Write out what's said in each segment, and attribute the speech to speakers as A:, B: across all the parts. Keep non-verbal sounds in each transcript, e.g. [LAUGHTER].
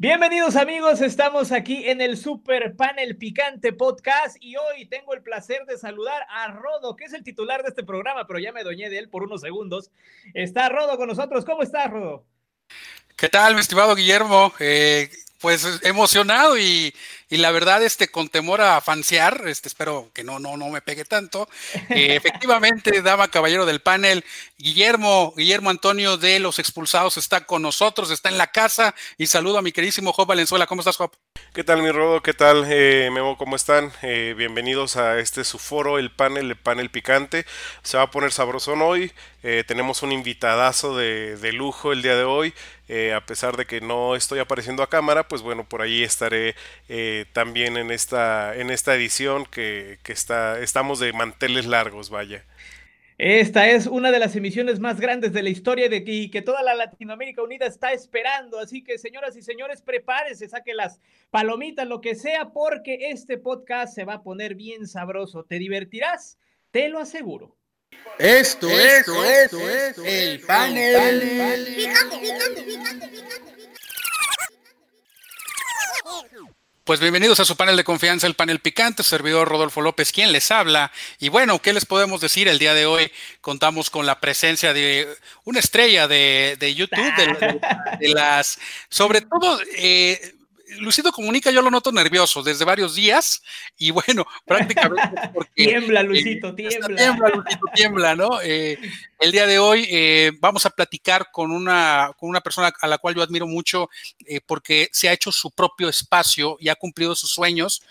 A: Bienvenidos amigos, estamos aquí en el Super Panel Picante Podcast y hoy tengo el placer de saludar a Rodo, que es el titular de este programa, pero ya me doñé de él por unos segundos. Está Rodo con nosotros, ¿cómo estás Rodo?
B: ¿Qué tal, mi estimado Guillermo? Eh, pues emocionado y, la verdad, este, con temor a fansear, este, espero que no, no, no me pegue tanto. Eh, [LAUGHS] efectivamente, dama caballero del panel, Guillermo, Guillermo Antonio de los expulsados está con nosotros, está en la casa y saludo a mi queridísimo Job Valenzuela. ¿Cómo estás, Job?
C: ¿Qué tal, mi Rodo? ¿Qué tal, eh, Memo? ¿Cómo están? Eh, bienvenidos a este su foro, el panel, el panel picante. Se va a poner sabrosón hoy. tenemos un invitadazo de, de lujo el día de hoy. Eh, a pesar de que no estoy apareciendo a cámara, pues bueno, por ahí estaré eh, también en esta, en esta edición que, está, estamos de manteles largos, vaya.
A: Esta es una de las emisiones más grandes de la historia de que, que toda la Latinoamérica Unida está esperando. Así que, señoras y señores, prepárense, saquen las palomitas, lo que sea, porque este podcast se va a poner bien sabroso. Te divertirás, te lo aseguro.
D: Esto, esto, esto, esto, el panel.
B: Pues bienvenidos a su panel de confianza, el panel picante, servidor Rodolfo López, quien les habla. Y bueno, ¿qué les podemos decir? El día de hoy contamos con la presencia de una estrella de, YouTube, de, las, sobre todo, eh, Luisito Comunica yo lo noto nervioso desde varios días y bueno, [LAUGHS] prácticamente
A: porque... tiembla, Luisito, tiembla.
B: Tiembla, Luisito, tiembla, ¿no? Eh, el día de hoy eh, vamos a platicar con una, con una persona a la cual yo admiro mucho eh, porque se ha hecho su propio espacio y ha cumplido sus sueños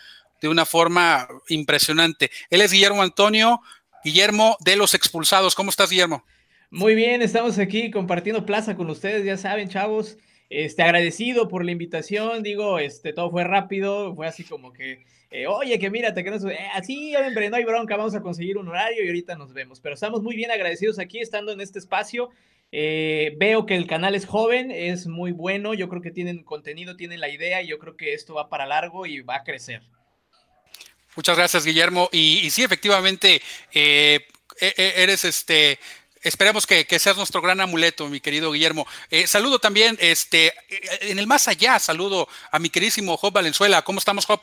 B: de una forma impresionante. Él es Guillermo Antonio, Guillermo de los Expulsados. ¿Cómo estás, Guillermo?
A: Muy bien, estamos aquí compartiendo plaza con ustedes, ya saben, chavos. Este, agradecido por la invitación, digo, este, todo fue rápido, fue así como que, eh, oye, que mírate, que no eh, así, hombre, no hay bronca, vamos a conseguir un horario y ahorita nos vemos. Pero estamos muy bien agradecidos aquí, estando en este espacio. Eh, veo que el canal es joven, es muy bueno, yo creo que tienen contenido, tienen la idea y yo creo que esto va para largo y va a crecer.
B: Muchas gracias, Guillermo. Y, y sí, efectivamente, e, e, eres este Esperemos que, seas nuestro gran amuleto, mi querido Guillermo. Eh, saludo también, este, eh, en el más allá, saludo a mi queridísimo Job Valenzuela. ¿Cómo estamos, Job?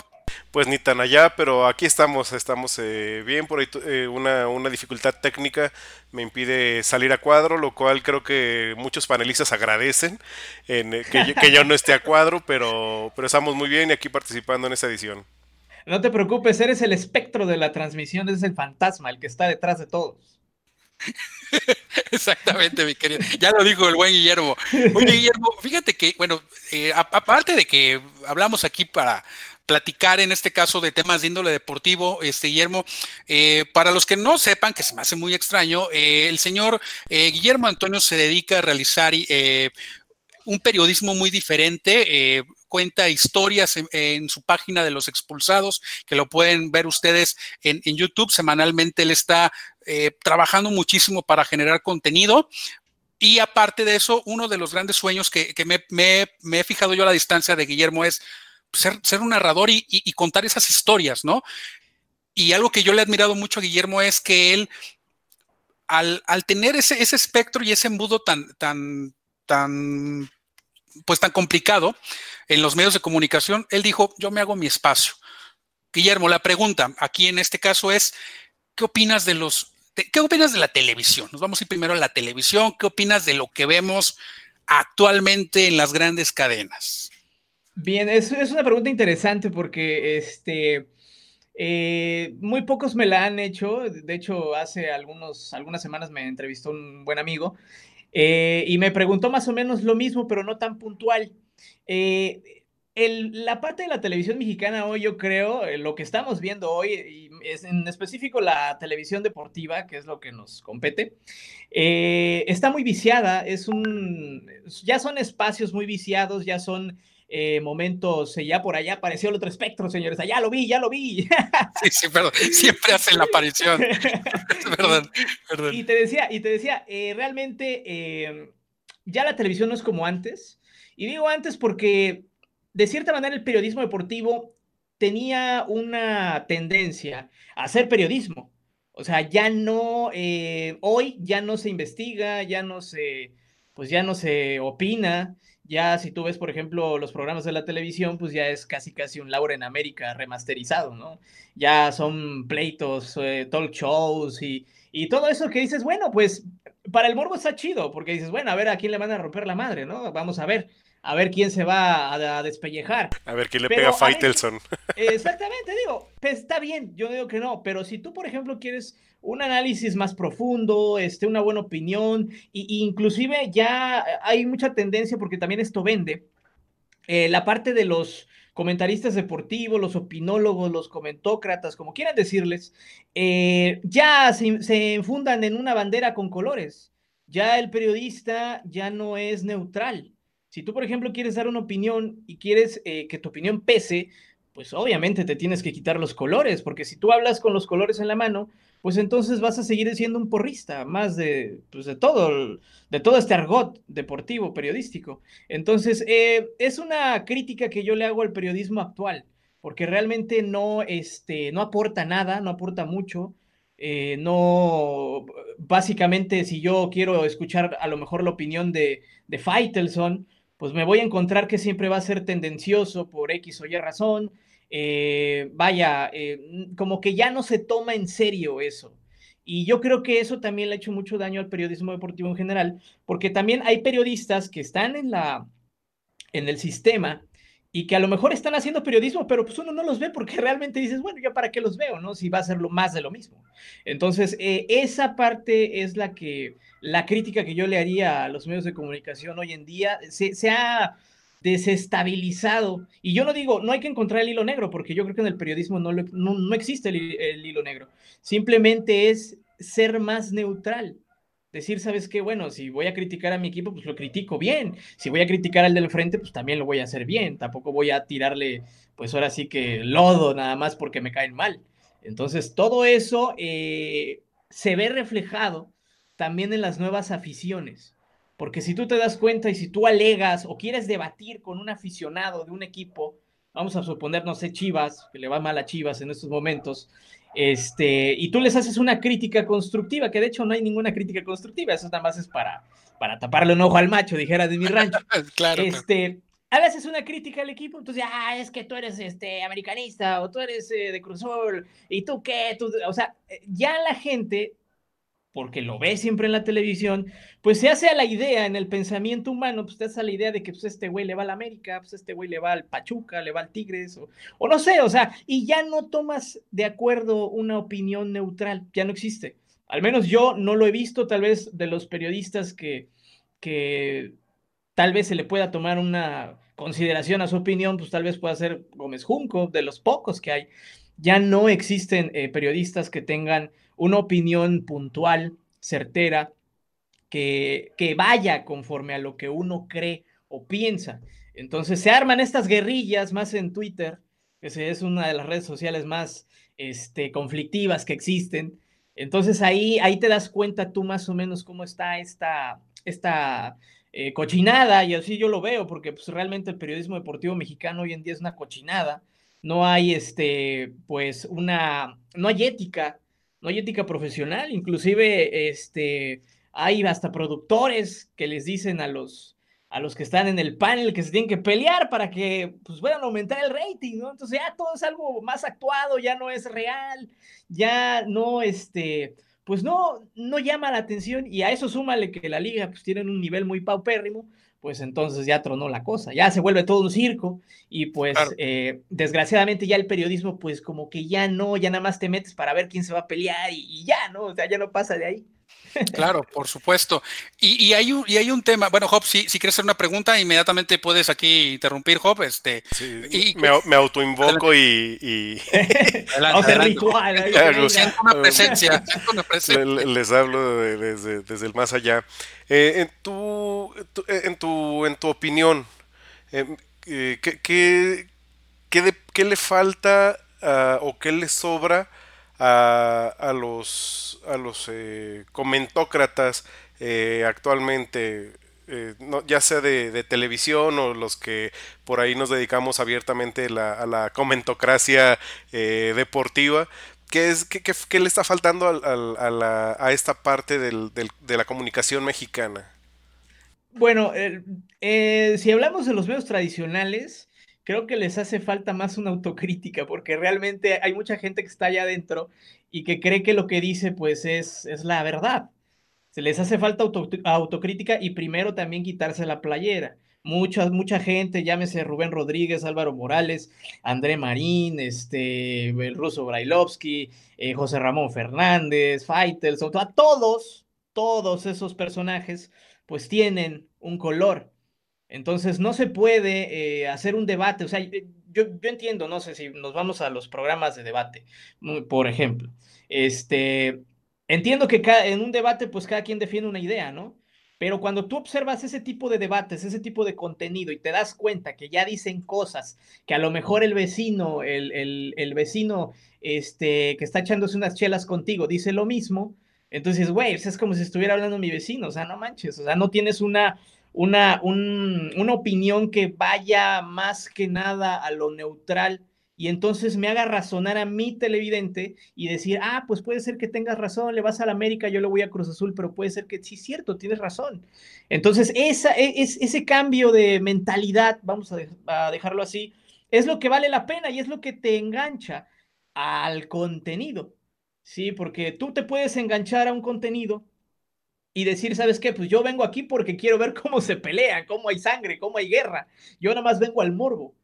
C: Pues ni tan allá, pero aquí estamos, estamos eh, bien. Por ahí una, dificultad técnica me impide salir a cuadro, lo cual creo que muchos panelistas agradecen que, que, yo no esté a cuadro, pero, pero estamos muy bien y aquí participando en esta edición.
A: No te preocupes, eres el espectro de la transmisión, eres el fantasma, el que está detrás de todos. [LAUGHS]
B: Exactamente, mi querido. Ya lo dijo el buen Guillermo. Oye, Guillermo, fíjate que, bueno, eh, aparte de que hablamos aquí para platicar en este caso de temas de índole deportivo, este Guillermo, eh, para los que no sepan, que se me hace muy extraño, eh, el señor Guillermo Antonio se dedica a realizar un periodismo muy diferente, cuenta historias en, su página de los expulsados, que lo pueden ver ustedes en, YouTube. Semanalmente él está eh, trabajando muchísimo para generar contenido. Y aparte de eso, uno de los grandes sueños que, me, he fijado yo a la distancia de Guillermo es ser, un narrador y, contar esas historias, ¿no? Y algo que yo le he admirado mucho a Guillermo es que él, al, tener ese, ese espectro y ese embudo tan, tan, tan pues tan complicado en los medios de comunicación, él dijo, yo me hago mi espacio. Guillermo, la pregunta aquí en este caso es, ¿qué opinas de los, qué opinas de la televisión? Nos vamos a ir primero a la televisión, ¿qué opinas de lo que vemos actualmente en las grandes cadenas?
A: Bien, es, una pregunta interesante porque este, eh, muy pocos me la han hecho. De hecho, hace algunos, algunas semanas me entrevistó un buen amigo eh, y me preguntó más o menos lo mismo, pero no tan puntual. Eh, la parte de la televisión mexicana hoy, yo creo, eh, lo que estamos viendo hoy, es en específico la televisión deportiva, que es lo que nos compete, está muy viciada, es un, ya son espacios muy viciados, ya son eh, momentos, eh, ya por allá apareció el otro espectro, señores, allá lo vi, ya lo vi. [LAUGHS]
B: Sí, sí, perdón, [LAUGHS] siempre hacen la aparición. [LAUGHS] perdón,
A: perdón. Y te decía, y te decía, eh, realmente ya la televisión no es como antes. Y digo antes porque, de cierta manera, el periodismo deportivo tenía una tendencia a hacer periodismo. O sea, ya no, hoy ya no se investiga, ya no se, pues ya no se opina, Ya si tú ves, por ejemplo, los programas de la televisión, pues ya es casi casi un Laura en América remasterizado, ¿no? Ya son pleitos, eh, talk shows y, y todo eso que dices, bueno, pues para el morbo está chido, porque dices, bueno, a ver a quién le van a romper la madre, ¿no? Vamos a ver, a ver quién se va a, despellejar.
C: A ver quién le pega a Faitelson. [LAUGHS]
A: Exactamente, digo, pues está bien, yo digo que no, pero si tú, por ejemplo, quieres un análisis más profundo, este, una buena opinión, y, inclusive ya hay mucha tendencia, porque también esto vende, eh, la parte de los comentaristas deportivos, los opinólogos, los comentócratas, como quieran decirles, eh, ya se, se enfundan en una bandera con colores. Ya el periodista ya no es neutral. Si tú, por ejemplo, quieres dar una opinión y quieres eh, que tu opinión pese, pues obviamente te tienes que quitar los colores, porque si tú hablas con los colores en la mano, pues entonces vas a seguir siendo un porrista, más de, pues de todo, de todo este argot deportivo, periodístico. Entonces, eh, es una crítica que yo le hago al periodismo actual, porque realmente no, este, no aporta nada, no aporta mucho. Eh, no, básicamente, si yo quiero escuchar a lo mejor la opinión de, de Faitelson, pues me voy a encontrar que siempre va a ser tendencioso por X o Y razón, eh, vaya, eh, como que ya no se toma en serio eso. Y yo creo que eso también le ha hecho mucho daño al periodismo deportivo en general, porque también hay periodistas que están en, la, en el sistema y que a lo mejor están haciendo periodismo, pero pues uno no los ve porque [LAUGHS] realmente dices, bueno, ya para qué los veo, ¿no? Si va a ser lo más de lo mismo. Entonces, eh, esa parte es la que, la crítica que yo le haría a los medios de comunicación hoy en día, se, ha desestabilizado. Y yo no digo, no hay que encontrar el hilo negro, porque yo creo que en el periodismo no, no, existe el, hilo negro. Simplemente es ser más neutral. Decir, ¿sabes qué? Bueno, si voy a criticar a mi equipo, pues lo critico bien. Si voy a criticar al del frente, pues también lo voy a hacer bien. Tampoco voy a tirarle, pues ahora sí que lodo nada más porque me caen mal. Entonces, todo eso eh, se ve reflejado también en las nuevas aficiones. Porque si tú te das cuenta y si tú alegas o quieres debatir con un aficionado de un equipo, vamos a suponer, no sé, Chivas, que le va mal a Chivas en estos momentos, este, y tú les haces una crítica constructiva, que de hecho no hay ninguna crítica constructiva, eso nada más es para, para taparle un ojo al macho, dijera de mi rancho. [LAUGHS]
B: claro.
A: Este, a veces una crítica al equipo, entonces, ah, es que tú eres este, americanista o tú eres eh, de Cruzol y tú qué, tú, o sea, ya la gente porque lo ve siempre en la televisión, pues se hace a la idea en el pensamiento humano, pues te hace a la idea de que pues este güey le va al América, pues este güey le va al Pachuca, le va al Tigres, o, no sé, o sea, y ya no tomas de acuerdo una opinión neutral, ya no existe. Al menos yo no lo he visto, tal vez de los periodistas que, que tal vez se le pueda tomar una consideración a su opinión, pues tal vez pueda ser Gómez Junco, de los pocos que hay. Ya no existen eh, periodistas que tengan una opinión puntual, certera, que, que vaya conforme a lo que uno cree o piensa. Entonces se arman estas guerrillas más en Twitter, que es una de las redes sociales más este, conflictivas que existen. Entonces ahí, ahí te das cuenta tú más o menos cómo está esta, esta eh, cochinada, y así yo lo veo, porque pues, realmente el periodismo deportivo mexicano hoy en día es una cochinada. No hay este, pues, una, no hay ética no hay ética profesional, inclusive este, hay hasta productores que les dicen a los, a los que están en el panel que se tienen que pelear para que pues, puedan aumentar el rating, ¿no? Entonces ya todo es algo más actuado, ya no es real, ya no, este, pues no, no llama la atención y a eso súmale que la liga pues tienen un nivel muy paupérrimo, pues entonces ya tronó la cosa, ya se vuelve todo un circo y pues eh, desgraciadamente ya el periodismo pues como que ya no, ya nada más te metes para ver quién se va a pelear y, ya, ¿no? O sea, ya no pasa de ahí.
B: Claro, por supuesto. Y, hay, un, y hay un tema, bueno, Job, si, si quieres hacer una pregunta, inmediatamente puedes aquí interrumpir, Job. Este,
C: y, me, me autoinvoco y... y... [LAUGHS]
B: siento una presencia. [LAUGHS]
C: Les, hablo desde, desde, el más allá. Eh, en, tu, en, tu, en tu opinión, eh, ¿qué, qué, qué, le falta uh, o qué le sobra a, a los, a los eh, comentócratas eh, actualmente, eh, ya sea de, televisión o los que por ahí nos dedicamos abiertamente a la comentocracia deportiva. ¿Qué, es, qué, qué, le está faltando a, a, esta parte del, del, de la comunicación mexicana?
A: Bueno, si hablamos de los medios tradicionales, creo que les hace falta más una autocrítica, porque realmente hay mucha gente que está allá adentro y que cree que lo que dice, pues, es, es la verdad. Se les hace falta autocrítica y primero también quitarse la playera. Mucha, mucha gente, llámese Rubén Rodríguez, Álvaro Morales, André Marín, este, el ruso Brailovsky, eh, José Ramón Fernández, Faitelson, todos, todos esos personajes pues tienen un color. Entonces no se puede eh, hacer un debate, o sea, yo, yo, entiendo, no sé si nos vamos a los programas de debate, por ejemplo, este, entiendo que en un debate pues cada quien defiende una idea, ¿no? Pero cuando tú observas ese tipo de debates, ese tipo de contenido y te das cuenta que ya dicen cosas que a lo mejor el vecino, el, el, el vecino este, que está echándose unas chelas contigo dice lo mismo, entonces, güey, es como si estuviera hablando mi vecino, o sea, no manches, o sea, no tienes una, una, una opinión que vaya más que nada a lo neutral y entonces me haga razonar a mi televidente y decir, ah, pues puede ser que tengas razón, le vas a la América, yo le voy a Cruz Azul, pero puede ser que sí, cierto, tienes razón. Entonces, esa, e, es, ese cambio de mentalidad, vamos a dejarlo así, es lo que vale la pena y es lo que te engancha al contenido. Sí, porque tú te puedes enganchar a un contenido y decir, ¿sabes qué? Pues yo vengo aquí porque quiero ver cómo se pelean, cómo hay sangre, cómo hay guerra. Yo nada más vengo al morbo.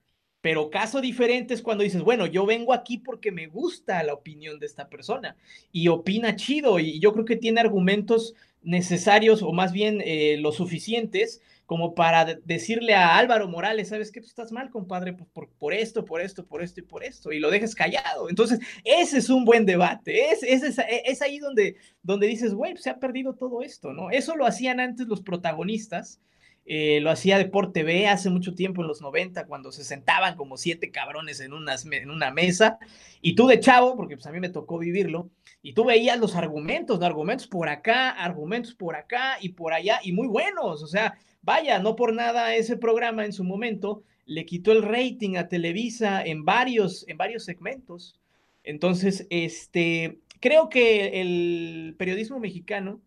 A: Pero caso diferente es cuando dices, bueno, yo vengo aquí porque me gusta la opinión de esta persona y opina chido y yo creo que tiene argumentos necesarios o más bien eh, lo suficientes como para decirle a Álvaro Morales, ¿sabes qué? Tú estás mal, compadre, pues por, por, esto, por esto, por esto y por esto, y lo dejes callado. Entonces, ese es un buen debate, es, es, es ahí donde, donde dices, güey, pues se ha perdido todo esto, ¿no? Eso lo hacían antes los protagonistas, eh, lo hacía Deporte B hace mucho tiempo, en los 90, cuando se sentaban como siete cabrones en, unas, en una mesa, y tú de chavo, porque pues a mí me tocó vivirlo, y tú veías los argumentos, ¿no? Argumentos por acá, argumentos por acá y por allá, y muy buenos, o sea, Vaya, no por nada ese programa en su momento le quitó el rating a Televisa en varios, en varios segmentos. Entonces, este, creo que el periodismo mexicano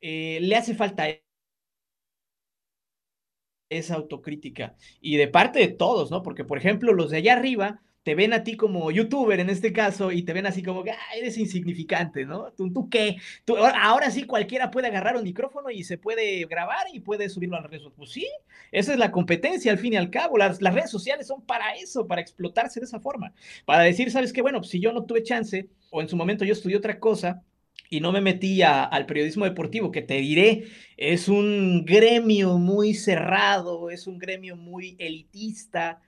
A: eh, le hace falta esa autocrítica y de parte de todos, ¿no? Porque, por ejemplo, los de allá arriba te ven a ti como youtuber en este caso y te ven así como que ah, eres insignificante, ¿no? ¿Tú, tú qué? ¿Tú, ahora sí cualquiera puede agarrar un micrófono y se puede grabar y puede subirlo a las redes sociales. Pues sí, esa es la competencia al fin y al cabo. Las, las redes sociales son para eso, para explotarse de esa forma. Para decir, ¿sabes qué? Bueno, pues si yo no tuve chance o en su momento yo estudié otra cosa, y no me metí al periodismo deportivo, que te diré, es un gremio muy cerrado, es un gremio muy elitista,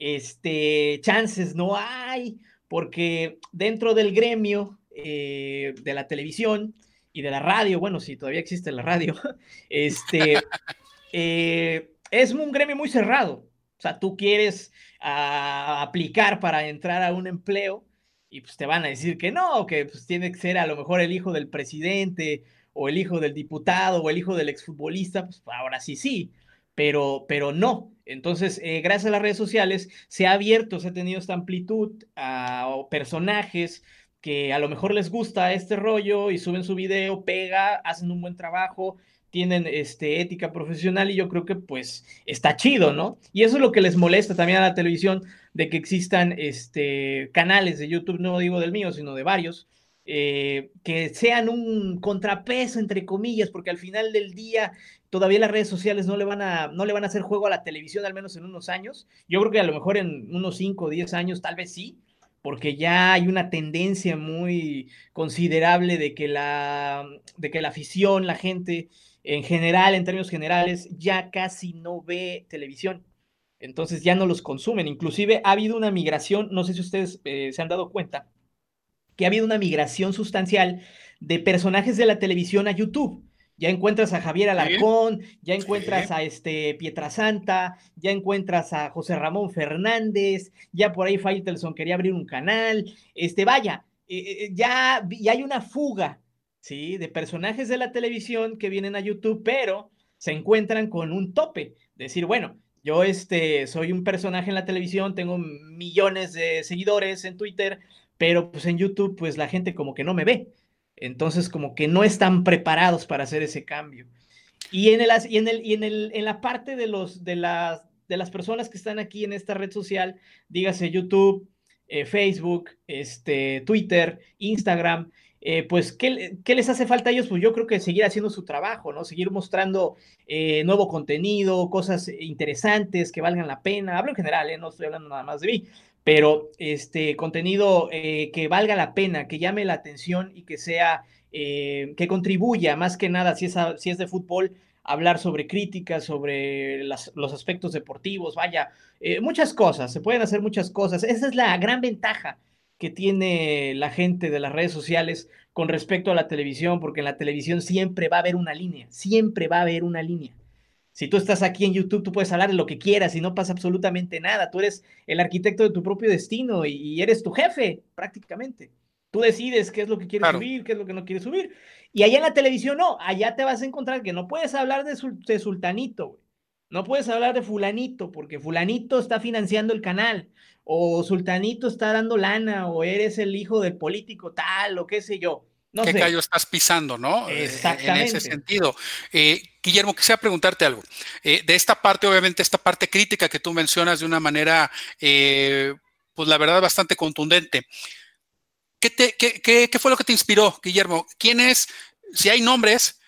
A: este, chances no hay, porque dentro del gremio eh, de la televisión y de la radio, bueno, si todavía existe la radio, [LAUGHS] este, [LAUGHS] eh, es un gremio muy cerrado. O sea, tú quieres ah, aplicar para entrar a un empleo y pues te van a decir que no, que pues tiene que ser a lo mejor el hijo del presidente o el hijo del diputado o el hijo del exfutbolista, pues ahora sí, sí, pero, pero no. Entonces, eh, gracias a las redes sociales se ha abierto, se ha tenido esta amplitud a personajes que a lo mejor les gusta este rollo y suben su video, pega, hacen un buen trabajo, tienen este, ética profesional y yo creo que pues está chido, ¿no? Y eso es lo que les molesta también a la televisión, de que existan este, canales de YouTube, no digo del mío, sino de varios, eh, que sean un contrapeso, entre comillas, porque al final del día todavía las redes sociales no le, van a, no le van a hacer juego a la televisión, al menos en unos años. Yo creo que a lo mejor en unos 5 o 10 años tal vez sí, porque ya hay una tendencia muy considerable de que la, de que la afición, la gente en general, en términos generales, ya casi no ve televisión. Entonces ya no los consumen. Inclusive ha habido una migración, no sé si ustedes eh, se han dado cuenta, que ha habido una migración sustancial de personajes de la televisión a YouTube. Ya encuentras a Javier Alarcón, ya encuentras a este Pietrasanta, ya encuentras a José Ramón Fernández, ya por ahí Faitelson quería abrir un canal. Este, vaya, eh, eh, ya, ya hay una fuga, ¿sí? De personajes de la televisión que vienen a YouTube, pero se encuentran con un tope. Decir, bueno, yo este, soy un personaje en la televisión, tengo millones de seguidores en Twitter, pero pues en YouTube pues la gente como que no me ve. Entonces como que no están preparados para hacer ese cambio. Y en, el, y en, el, y en, el, en la parte de, los, de, las, de las personas que están aquí en esta red social, dígase YouTube, eh, Facebook, este, Twitter, Instagram, eh, pues, ¿qué, ¿qué, les hace falta a ellos? Pues yo creo que seguir haciendo su trabajo, ¿no? Seguir mostrando eh, nuevo contenido, cosas interesantes que valgan la pena. Hablo en general, ¿eh? No estoy hablando nada más de mí, pero este contenido que valga la pena, que llame la atención y que sea, que contribuya más que nada, si es, si es de fútbol, hablar sobre críticas, sobre las, los aspectos deportivos, vaya, eh, muchas cosas, se pueden hacer muchas cosas. Esa es la gran ventaja que tiene la gente de las redes sociales con respecto a la televisión, porque en la televisión siempre va a haber una línea, siempre va a haber una línea. Si tú estás aquí en YouTube, tú puedes hablar de lo que quieras y no pasa absolutamente nada. Tú eres el arquitecto de tu propio destino y, eres tu jefe, prácticamente. Tú decides qué es lo que quieres subir, qué es lo que no quieres subir. Y allá en la televisión no, allá te vas a encontrar que no puedes hablar de, de sultanito, güey. No puedes hablar de fulanito, porque fulanito está financiando el canal, o sultanito está dando lana, o eres el hijo del político tal, o qué sé yo. No
B: ¿Qué callo estás pisando, no?
A: Exactamente.
B: Eh, en ese sentido. Eh, Guillermo, quisiera preguntarte algo. Eh, de esta parte, obviamente, esta parte crítica que tú mencionas de una manera, pues la verdad, bastante contundente. ¿Qué, fue lo que te inspiró, Guillermo? ¿Quiénes, si hay nombres,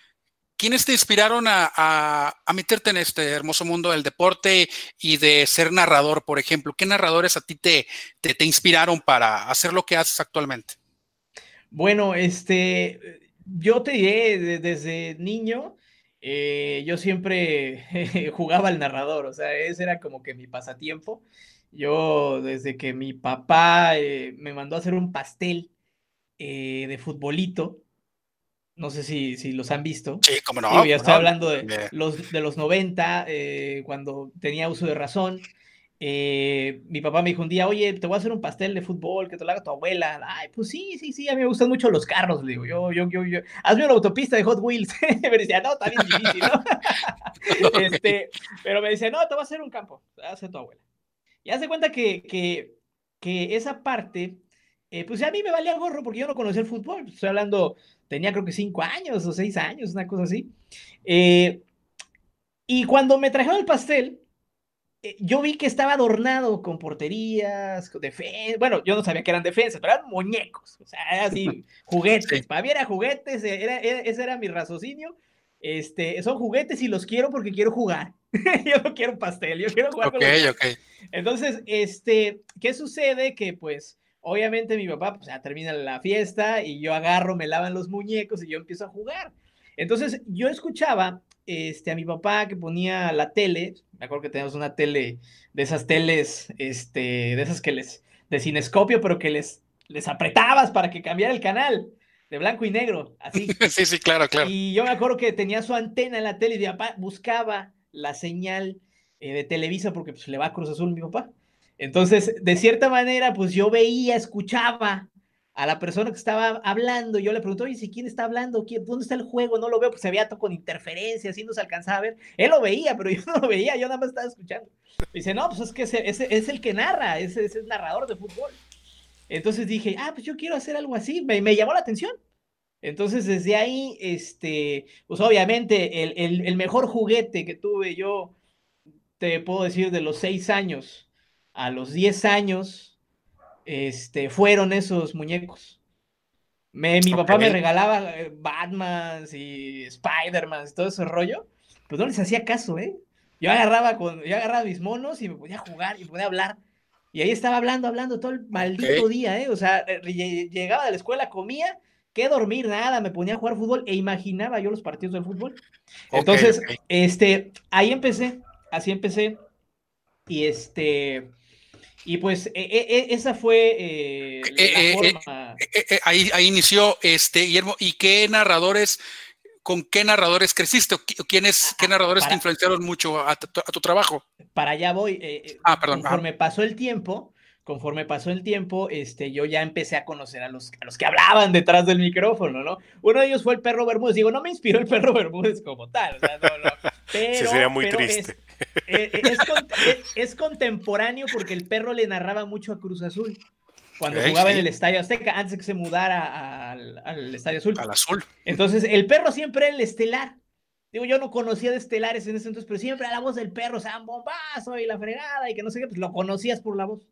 B: quiénes te inspiraron a, meterte en este hermoso mundo del deporte y de ser narrador, por ejemplo? ¿Qué narradores a ti te, te, inspiraron para hacer lo que haces actualmente?
A: Bueno, este, yo te diré, desde niño, eh, yo siempre [LAUGHS] jugaba al narrador, o sea, ese era como que mi pasatiempo. Yo, desde que mi papá eh, me mandó a hacer un pastel eh, de futbolito, no sé si, si, los han visto.
B: Sí, como no.
A: ya estoy hablando de, los, de los 90, eh, cuando tenía uso de razón. Mi papá me dijo un día, oye, te voy a hacer un pastel de fútbol que te lo haga tu abuela. Ay, pues sí, sí, sí, a mí me gustan mucho los carros, le digo, yo, yo, yo, yo, hazme una autopista de Hot Wheels. [LAUGHS] me decía, no, está bien difícil, ¿no? [LAUGHS] este, pero me decía, no, te voy a hacer un campo, hace tu abuela. Y hace cuenta que, que, que esa parte, eh, pues a mí me valía gorro porque yo no conocía el fútbol. Estoy hablando, tenía creo que cinco años o seis años, una cosa así. Eh, y cuando me trajeron el pastel, eh, yo vi que estaba adornado con porterías, con defensas. Bueno, yo no sabía que eran defensas, pero eran muñecos. O sea, era así, [LAUGHS] juguetes. Para mí era juguetes, era, ese era mi raciocinio. Este, son juguetes y los quiero porque quiero jugar. [LAUGHS] yo no quiero pastel, yo quiero jugar Entonces, este, ¿qué sucede? Que pues, obviamente mi papá, pues ya termina la fiesta y yo agarro, me lavan los muñecos y yo empiezo a jugar. Entonces, yo escuchaba este, a mi papá que ponía la tele, me acuerdo que teníamos una tele de esas teles, este, de esas que les, de cinescopio, pero que les, les apretabas para que cambiara el canal de blanco y negro, así. [LAUGHS]
B: sí, sí, claro, claro.
A: Y yo me acuerdo que tenía su antena en la tele y mi papá buscaba la señal eh, de Televisa porque pues, le va a Cruz Azul mi papá. Entonces, de cierta manera, pues yo veía, escuchaba a la persona que estaba hablando, yo le pregunto, oye, ¿quién está hablando? ¿Dónde está el juego? No lo veo, pues se veía todo con interferencias y no se alcanzaba a ver. Él lo veía, pero [LAUGHS] yo no lo veía, yo nada más estaba escuchando. dice, no, pues es que ese, es el que narra, ese es el narrador de fútbol. Entonces dije, ah, pues yo quiero hacer algo así, me, me llamó la atención. Entonces, desde ahí, este, pues obviamente el, el, mejor juguete que tuve yo, te puedo decir, de los seis años a los diez años, este, fueron esos muñecos. Me, mi papá me regalaba eh, Batman y Spider-Man y todo ese rollo, pues no les hacía caso, ¿eh? Yo agarraba, con, yo agarraba mis monos y me podía jugar y podía hablar. Y ahí estaba hablando, hablando todo el maldito día, ¿eh? O sea, eh, llegaba de la escuela, comía, que dormir, nada, me ponía a jugar fútbol e imaginaba yo los partidos del fútbol. Entonces, este, ahí empecé, así empecé. Y este, y pues e, e, e, esa fue eh,
B: eh, la eh, forma. ahí, ahí inició este Guillermo. ¿Y qué narradores, con qué narradores creciste? ¿Quiénes, ¿Qué narradores te influenciaron mucho a tu, trabajo?
A: Para allá voy. ah, perdón. Conforme pasó el tiempo, conforme pasó el tiempo, este, yo ya empecé a conocer a los, a los que hablaban detrás del micrófono, ¿no? Uno de ellos fue el perro Bermúdez. Digo, no me inspiró el perro Bermúdez como tal, o sea, no, no. [LAUGHS] Pero,
C: sería muy triste.
A: Eh, [LAUGHS] eh, es, contemporáneo porque el perro le narraba mucho a Cruz Azul cuando jugaba en el Estadio Azteca, antes de que se mudara al, Estadio Azul.
B: Al Azul.
A: Entonces, el perro siempre era el estelar. Digo, yo no conocía de estelares en ese entonces, pero siempre a la voz del perro, un bombazo y la fregada y que no sé qué, pues lo conocías por la voz.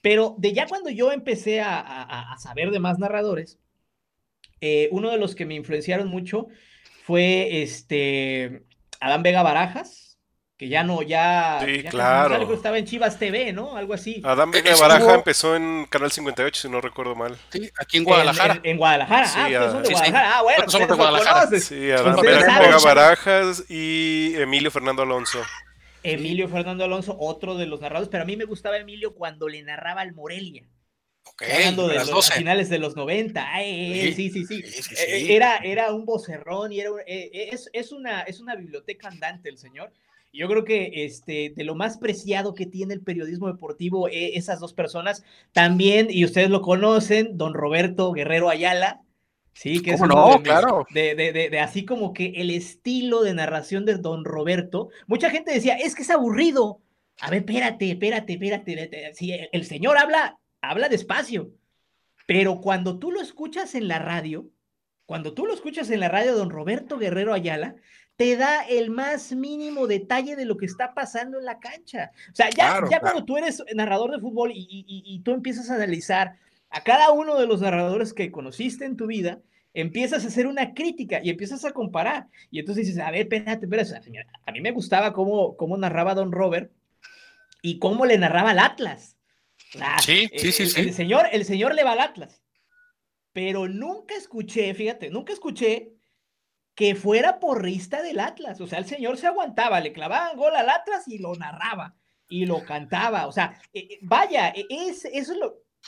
A: Pero de ya cuando yo empecé a, a, a saber de más narradores, eh, uno de los que me influenciaron mucho fue este Adán Vega Barajas, que ya no, ya,
C: Sí,
A: ya
C: claro.
A: algo estaba en Chivas TV, ¿no? Algo así.
C: Adán Vega
B: Estuvo-
C: Baraja empezó en Canal 58, si no recuerdo mal.
B: Sí, aquí en Guadalajara.
A: En, en- en Guadalajara.
C: Sí,
A: ah, ustedes son de
C: sí,
B: sí.
A: Guadalajara. Ah, bueno,
B: somos de
A: ustedes lo
B: Guadalajara.
A: conoces.
C: Sí, Adán Vega, Barajas y Emilio Fernando Alonso.
A: Emilio Fernando Alonso, otro de los narradores, pero a mí me gustaba Emilio cuando le narraba al Morelia.
B: Ok,
A: hablando de
B: las
A: los, a
B: 12.
A: finales de los 90. Ay, sí, sí, sí.
B: Sí, sí,
A: Eh,
B: sí.
A: Era, era un vocerrón y era un- eh, eh, es, es, una, es una biblioteca andante el señor. Yo creo que este, de lo más preciado que tiene el periodismo deportivo, eh, esas dos personas, también, y ustedes lo conocen, don Roberto Guerrero Ayala, sí, que es
B: ¿Cómo
A: uno
B: no?
A: de mis-
B: Claro.
A: de, de, de, así como que el estilo de narración de don Roberto, mucha gente decía, es que es aburrido. A ver, espérate, espérate, espérate. espérate. Sí, el- el señor habla, habla despacio, pero cuando tú lo escuchas en la radio, cuando tú lo escuchas en la radio, don Roberto Guerrero Ayala, te da el más mínimo detalle de lo que está pasando en la cancha. O sea, ya,
B: Claro,
A: ya
B: claro.
A: cuando tú eres narrador de fútbol y, y- y- y tú empiezas a analizar a cada uno de los narradores que conociste en tu vida, empiezas a hacer una crítica y empiezas a comparar. Y entonces dices, a ver, espérate, espérate. A mí me gustaba cómo, cómo narraba don Robert y cómo le narraba al Atlas.
B: Sí, sí, sí,
A: el,
B: sí.
A: el señor, el señor le va al Atlas. Pero nunca escuché, fíjate, nunca escuché que fuera porrista del Atlas. O sea, el señor se aguantaba, le clavaban gol al Atlas y lo narraba y lo cantaba. O sea, eh, eh, vaya, eh, es, eso, es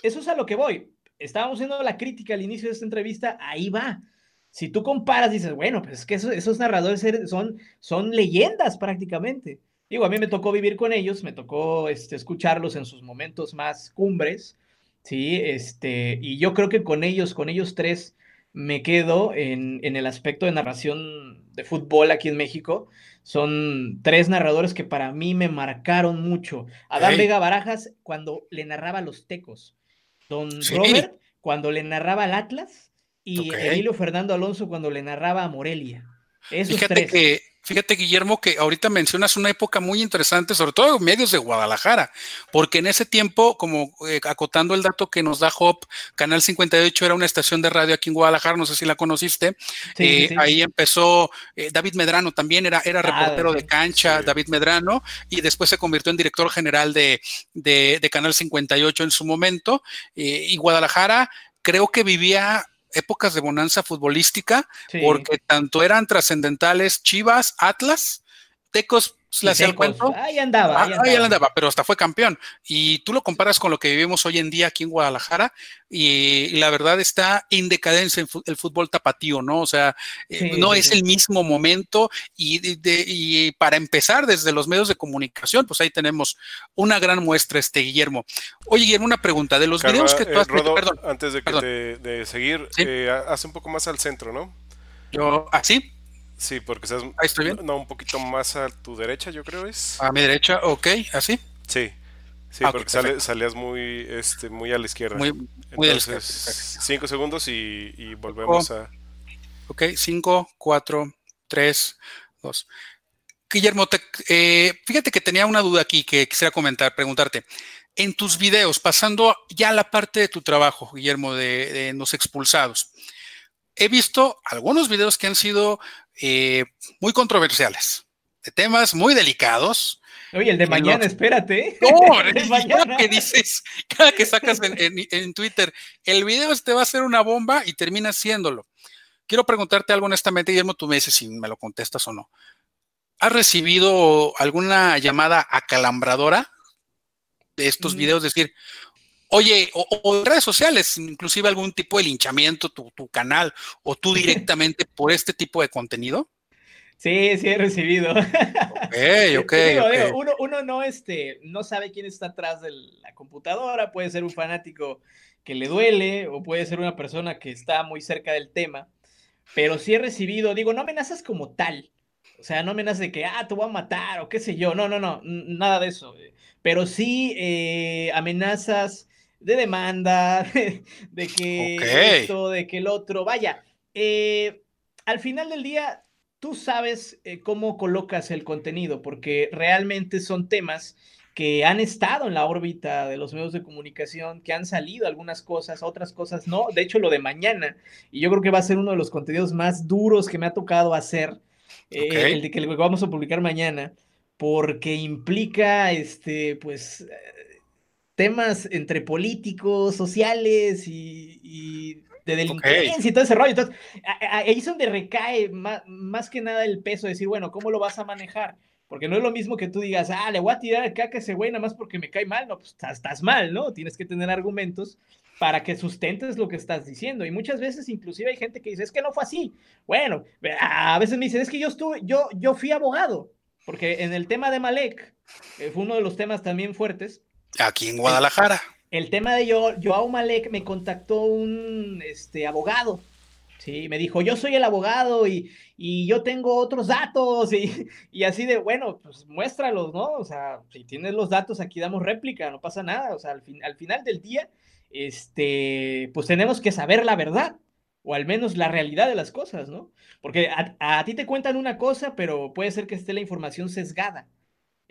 A: eso es a lo que voy. Estábamos haciendo la crítica al inicio de esta entrevista, ahí va. Si tú comparas, dices, bueno, pues es que esos, esos narradores son, son leyendas prácticamente. Digo, a mí me tocó vivir con ellos, me tocó este, escucharlos en sus momentos más cumbres, ¿sí? Este, y yo creo que con ellos, con ellos tres, me quedo en, en el aspecto de narración de fútbol aquí en México. Son tres narradores que para mí me marcaron mucho. Adán. Vega Barajas cuando le narraba a los tecos. Don
B: Sí.
A: Robert cuando le narraba al Atlas. Y
B: Ok.
A: Emilio Fernando Alonso cuando le narraba a Morelia. Esos
B: Fíjate
A: tres.
B: que, fíjate, Guillermo, que ahorita mencionas una época muy interesante, sobre todo en medios de Guadalajara, porque en ese tiempo, como eh, acotando el dato que nos da Hop, Canal 58 era una estación de radio aquí en Guadalajara, no sé si la conociste.
A: Sí,
B: eh,
A: sí.
B: Ahí empezó eh, David Medrano también, era, era
A: Ah,
B: reportero de cancha,
C: Sí.
B: David Medrano, y después se convirtió en director general de, de- de Canal 58 en su momento. y Guadalajara creo que vivía épocas de bonanza futbolística,
A: Sí.
B: porque tanto eran trascendentales Chivas, Atlas, Tecos
A: Y
B: le hacía el cuento.
A: Ahí andaba.
B: Ah,
A: ahí
B: ahí
A: andaba.
B: andaba, pero hasta fue campeón. Y tú lo comparas con lo que vivimos hoy en día aquí en Guadalajara, y, la verdad está en decadencia el fútbol tapatío, ¿no? O sea, eh,
A: Sí,
B: no
A: sí,
B: es
A: sí.
B: el mismo momento. Y, de- de- y para empezar, desde los medios de comunicación, pues ahí tenemos una gran muestra, este Guillermo. Oye, Guillermo, una pregunta. De los
C: Carla,
B: videos que tú
C: eh,
B: has
C: Rodo,
B: perdón,
C: antes de, que
B: perdón.
C: te- de seguir,
B: Sí.
C: eh, haz un poco más al centro, ¿no?
B: yo, así,
C: Sí, porque estás
B: ahí estoy bien.
C: no, un poquito más a tu derecha, yo creo es.
B: A mi derecha, ok, así.
C: Sí. Sí,
B: Ah,
C: porque sale-
B: perfecto.
C: salías muy este muy a la izquierda.
B: Muy, muy de la izquierda,
C: Entonces, cinco segundos y, y volvemos a.
B: Ok, 5, 4, 3, 2. Guillermo, te- eh, fíjate que tenía una duda aquí que quisiera comentar, preguntarte. En tus videos, pasando ya a la parte de tu trabajo, Guillermo, de, de los expulsados, he visto algunos videos que han sido eh, muy controversiales, de temas muy delicados.
A: Oye, el de
B: En
A: mañana,
B: los-
A: espérate.
B: No, [LAUGHS]
A: El de mañana.
B: que dices, cada que sacas en, en- en Twitter, el video este va a ser una bomba y termina siéndolo. Quiero preguntarte algo honestamente, Guillermo, tú me dices si me lo contestas o no. ¿Has recibido alguna llamada acalambradora de estos
A: Mm.
B: videos? Decir, oye, o, o en redes sociales, inclusive algún tipo de linchamiento, tu, tu canal, o tú [LAUGHS] directamente por este tipo de contenido.
A: Sí, sí he recibido.
B: Ok, [LAUGHS] ok,
A: Digo,
B: ok.
A: digo, uno, uno no, este, no sabe quién está atrás de la computadora, puede ser un fanático que le duele o puede ser una persona que está muy cerca del tema, pero sí he recibido, digo, no amenazas como tal, o sea, no amenazas de que, ah, te voy a matar o qué sé yo, no, no, no, nada de eso, eh, pero sí eh, amenazas de demanda, de que esto, de que el otro, vaya, eh, al final del día tú sabes eh, cómo colocas el contenido, porque realmente son temas que han estado en la órbita de los medios de comunicación, que han salido algunas cosas, otras cosas no. De hecho, lo de mañana, y yo creo que va a ser uno de los contenidos más duros que me ha tocado hacer, eh, el de que vamos a publicar mañana, porque implica, este, pues, temas entre políticos, sociales y, de delincuencia y todo ese rollo. Entonces, ahí es donde recae más, más, que nada el peso de decir, bueno, ¿cómo lo vas a manejar? Porque no es lo mismo que tú digas, ah, le voy a tirar el caca a ese güey nada más porque me cae mal. No, pues estás, mal, ¿no? Tienes que tener argumentos para que sustentes lo que estás diciendo. Y muchas veces, inclusive, hay gente que dice, es que no fue así. Bueno, a veces me dicen, es que yo estuve, yo, yo fui abogado, porque en el tema de Malek, eh, fue uno de los temas también fuertes,
B: Aquí en Guadalajara.
A: El, tema de yo, Joao Malek me contactó un este, abogado. Sí, me dijo, yo soy el abogado y, y yo tengo otros datos [LAUGHS] y, y, así de, bueno, pues muéstralos, ¿no? O sea, si tienes los datos, aquí damos réplica, no pasa nada. O sea, al, fin, al final del día, este, pues tenemos que saber la verdad o al menos la realidad de las cosas, ¿no? Porque a, a ti te cuentan una cosa, pero puede ser que esté la información sesgada.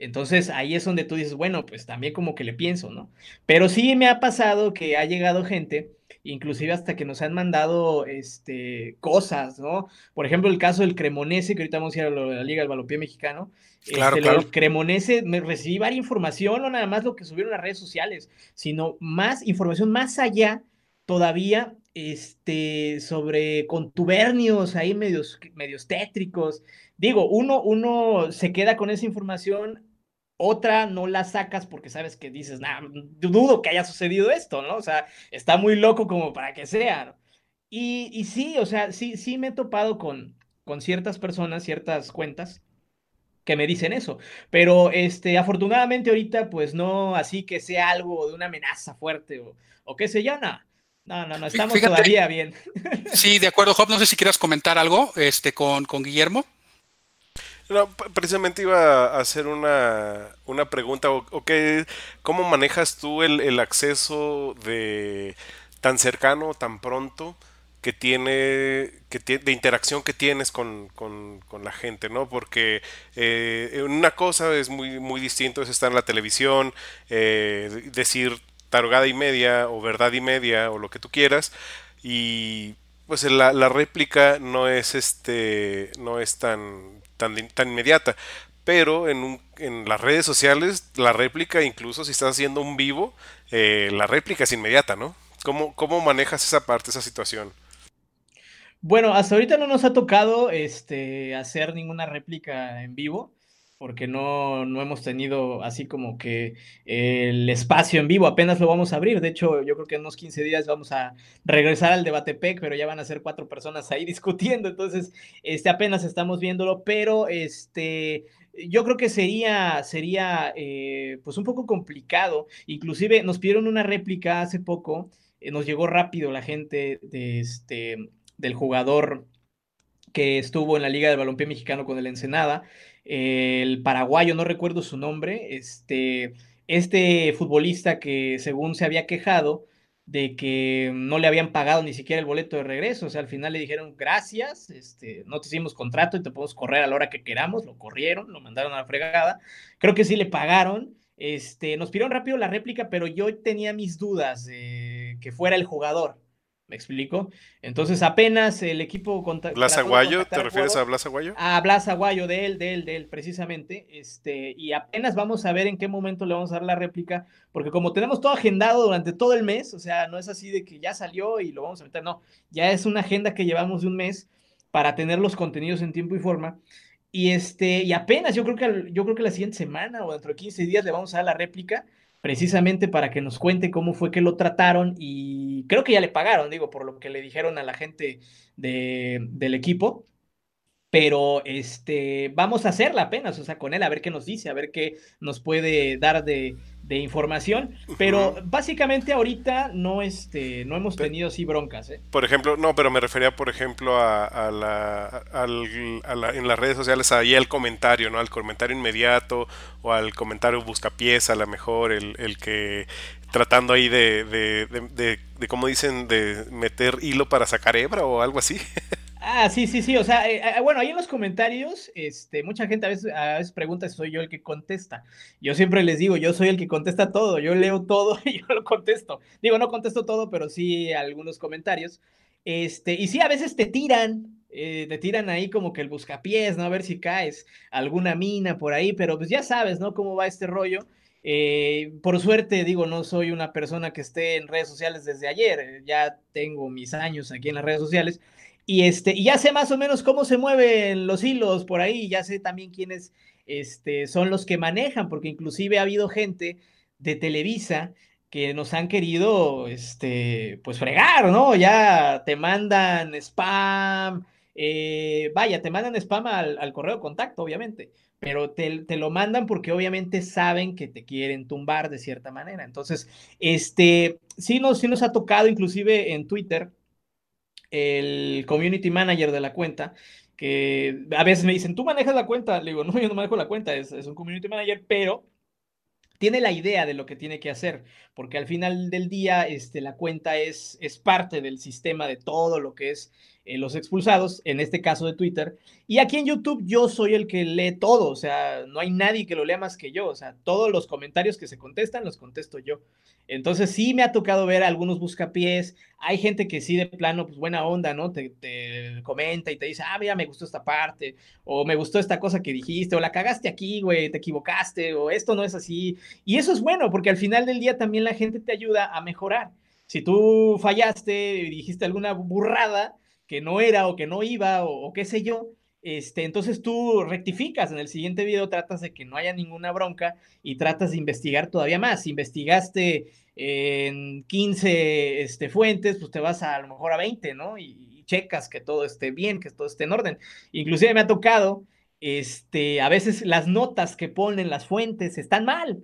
A: Entonces ahí es donde tú dices, bueno, pues también como que le pienso, ¿no? Pero sí me ha pasado que ha llegado gente, inclusive hasta que nos han mandado este, cosas, ¿no? Por ejemplo, el caso del Cremonese, que ahorita vamos a ir a la Liga del Balompié Mexicano.
B: Claro, este,
A: El Cremonese, me recibí varias información, no nada más lo que subieron las redes sociales, sino más información más allá todavía este, sobre contubernios ahí medios, medios tétricos. Digo, uno, uno se queda con esa información otra no la sacas porque sabes que dices, nada, dudo que haya sucedido esto, ¿no? O sea, está muy loco como para que sea. Y, y sí, o sea, sí, sí me he topado con, con ciertas personas, ciertas cuentas que me dicen eso. Pero este, afortunadamente ahorita, pues no así que sea algo de una amenaza fuerte o, o qué sé yo, no. No, no, no, estamos todavía bien.
B: Sí, de acuerdo, Job. No sé si quieras comentar algo este, con, con Guillermo.
C: No, precisamente iba a hacer una, una pregunta, o, ¿cómo manejas tú el, acceso de tan cercano, tan pronto, que tiene, que de interacción que tienes con, la gente, ¿no? Porque eh, una cosa es muy, muy distinto, es estar en la televisión, eh, decir tarogada y media, o verdad y media, o lo que tú quieras, y pues la, la réplica no es este, no es tan tan, inmediata. Pero en, en, las redes sociales, la réplica, incluso si estás haciendo un vivo, eh, la réplica es inmediata, ¿no? ¿Cómo, ¿Cómo manejas esa parte, esa situación?
A: Bueno, hasta ahorita no nos ha tocado este, hacer ninguna réplica en vivo porque no, no hemos tenido así como que el espacio en vivo, apenas lo vamos a abrir, de hecho yo creo que en unos 15 días vamos a regresar al debate PEC, pero ya van a ser cuatro personas ahí [LAUGHS] discutiendo, entonces este, apenas estamos viéndolo, pero este, yo creo que sería, sería eh, pues un poco complicado, inclusive nos pidieron una réplica hace poco, eh, nos llegó rápido la gente de este, del jugador que estuvo en la Liga del Balompié Mexicano con el Ensenada, el paraguayo, no recuerdo su nombre, este, este futbolista que según se había quejado de que no le habían pagado ni siquiera el boleto de regreso, o sea, al final le dijeron gracias, este, no te hicimos contrato y te podemos correr a la hora que queramos, lo corrieron, lo mandaron a la fregada, creo que sí le pagaron, este, nos pidieron rápido la réplica, pero yo tenía mis dudas de que fuera el jugador, ¿Me explico? Entonces apenas el equipo
C: contra ¿Blas Aguayo? ¿Te refieres a Blas Aguayo?
A: A Blas Aguayo, de él, de él, de él, precisamente. Este, y apenas vamos a ver en qué momento le vamos a dar la réplica, porque como tenemos todo agendado durante todo el mes, o sea, no es así de que ya salió y lo vamos a meter, no, ya es una agenda que llevamos de un mes para tener los contenidos en tiempo y forma. Y este, y apenas yo creo que yo creo que la siguiente semana o dentro de 15 días le vamos a dar la réplica precisamente para que nos cuente cómo fue que lo trataron y creo que ya le pagaron, digo, por lo que le dijeron a la gente de, del equipo. Pero este, vamos a hacerla apenas, o sea, con él, a ver qué nos dice, a ver qué nos puede dar de, de información, pero básicamente ahorita no, este, no hemos tenido así broncas. ¿eh?
C: Por ejemplo, no, pero me refería, por ejemplo, a, la, en las redes sociales, ahí al comentario, ¿no? Al comentario inmediato o al comentario buscapiés, a lo mejor, el, el que tratando ahí de, de, de, de, como dicen, de meter hilo para sacar hebra o algo así. [LAUGHS]
A: Ah, sí, sí, sí. O sea, eh, eh, bueno, ahí en los comentarios, este, mucha gente a veces, a veces pregunta si soy yo el que contesta. Yo siempre les digo, yo soy el que contesta todo. Yo leo todo [LAUGHS] y yo lo contesto. Digo, no contesto todo, pero sí algunos comentarios. Este, y sí, a veces te tiran, eh, te tiran ahí como que el buscapiés, ¿no? A ver si caes alguna mina por ahí, pero pues ya sabes, ¿no? Cómo va este rollo. por suerte, digo, no soy una persona que esté en redes sociales desde ayer, ya tengo mis años aquí en las redes sociales, y, este, y ya sé más o menos cómo se mueven los hilos por ahí, ya sé también quiénes este, son los que manejan, porque inclusive ha habido gente de Televisa que nos han querido, este, pues fregar, ¿no? Ya te mandan spam, eh, vaya, te mandan spam al, correo de contacto, obviamente, pero te, te, lo mandan porque obviamente saben que te quieren tumbar de cierta manera. Entonces, este, sí nos, sí nos ha tocado, inclusive en Twitter, el community manager de la cuenta, que a veces me dicen, tú manejas la cuenta. Le digo, no, yo no manejo la cuenta, es, es un community manager, pero tiene la idea de lo que tiene que hacer, porque al final del día este, la cuenta es, es parte del sistema de todo lo que es eh, los expulsados, en este caso de Twitter. Y aquí en YouTube yo soy el que lee todo, o sea, no hay nadie que lo lea más que yo, o sea, todos los comentarios que se contestan los contesto yo. Entonces sí me ha tocado ver algunos buscapiés, hay gente que sí de plano, pues buena onda, ¿no? Te, te, comenta y te dice, ah, mira, me gustó esta parte, o me gustó esta cosa que dijiste, o la cagaste aquí, güey, te equivocaste, o esto no es así. Y eso es bueno, porque al final del día también la gente te ayuda a mejorar. Si tú fallaste y dijiste alguna burrada, que no era o que no iba o, qué sé yo, este, entonces tú rectificas en el siguiente video, tratas de que no haya ninguna bronca y tratas de investigar todavía más. Si investigaste en 15 este, fuentes, pues te vas a, a lo mejor a 20, ¿no? Y, checas que todo esté bien, que todo esté en orden. Inclusive me ha tocado, este, a veces las notas que ponen las fuentes están mal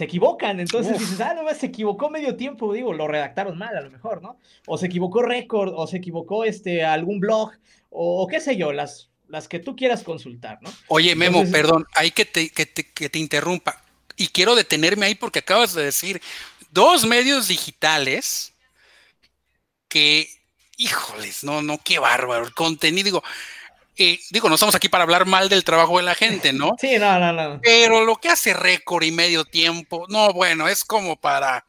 A: se equivocan. Entonces dices, ah, no, se equivocó medio tiempo, digo, lo redactaron mal a lo mejor, ¿no? O se equivocó récord, o se equivocó este, algún blog, o, qué sé yo, las, las que tú quieras consultar, ¿no?
B: Oye, Memo, perdón, hay que te, que te, que te interrumpa. Y quiero detenerme ahí porque acabas de decir dos medios digitales que, híjoles, no, no, qué bárbaro. El contenido, digo, digo, no estamos aquí para hablar mal del trabajo de la gente, ¿no? [LAUGHS]
A: Sí, no, no, no.
B: Pero lo que hace récord y medio tiempo, no, bueno, es como para,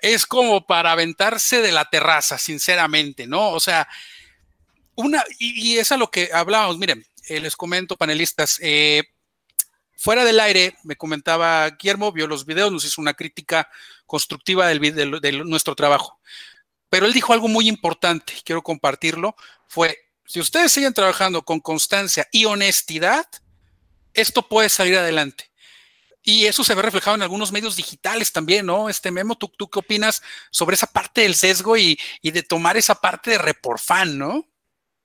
B: es como para aventarse de la terraza, sinceramente, ¿no? O sea, una, y, es a lo que hablábamos, miren, eh, les comento, panelistas, eh, fuera del aire, me comentaba Guillermo, vio los videos, nos hizo una crítica constructiva del, de nuestro trabajo. Pero él dijo algo muy importante, quiero compartirlo, fue si ustedes siguen trabajando con constancia y honestidad, esto puede salir adelante. Y eso se ve reflejado en algunos medios digitales también, ¿no? Este Memo, ¿tú, tú qué opinas sobre esa parte del sesgo y, de tomar esa parte de reporfan, ¿no?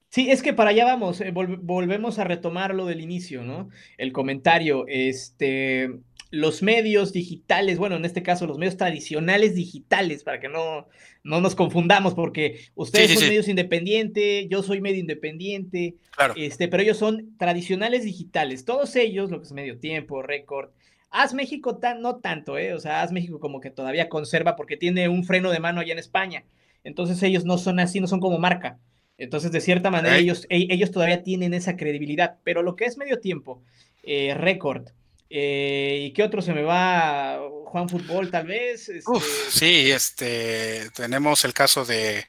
A: Sí, es que para allá vamos, eh, volvemos a retomar lo del inicio, ¿no? El comentario, este, los medios digitales, bueno, en este caso los medios tradicionales digitales, para que no, no nos confundamos, porque ustedes son medios independientes, yo soy medio independiente, claro. este, pero ellos son tradicionales digitales, todos ellos, lo que es medio tiempo, récord. Haz México tan, no tanto, ¿eh? O sea, Haz México como que todavía conserva porque tiene un freno de mano allá en España. Entonces ellos no son así, no son como marca. Entonces, de cierta manera, ellos, e, ellos todavía tienen esa credibilidad. Pero lo que es medio tiempo, eh, récord, eh, ¿Y qué otro se me va? Juan Fútbol, tal vez.
B: Este... sí, este, tenemos el caso de,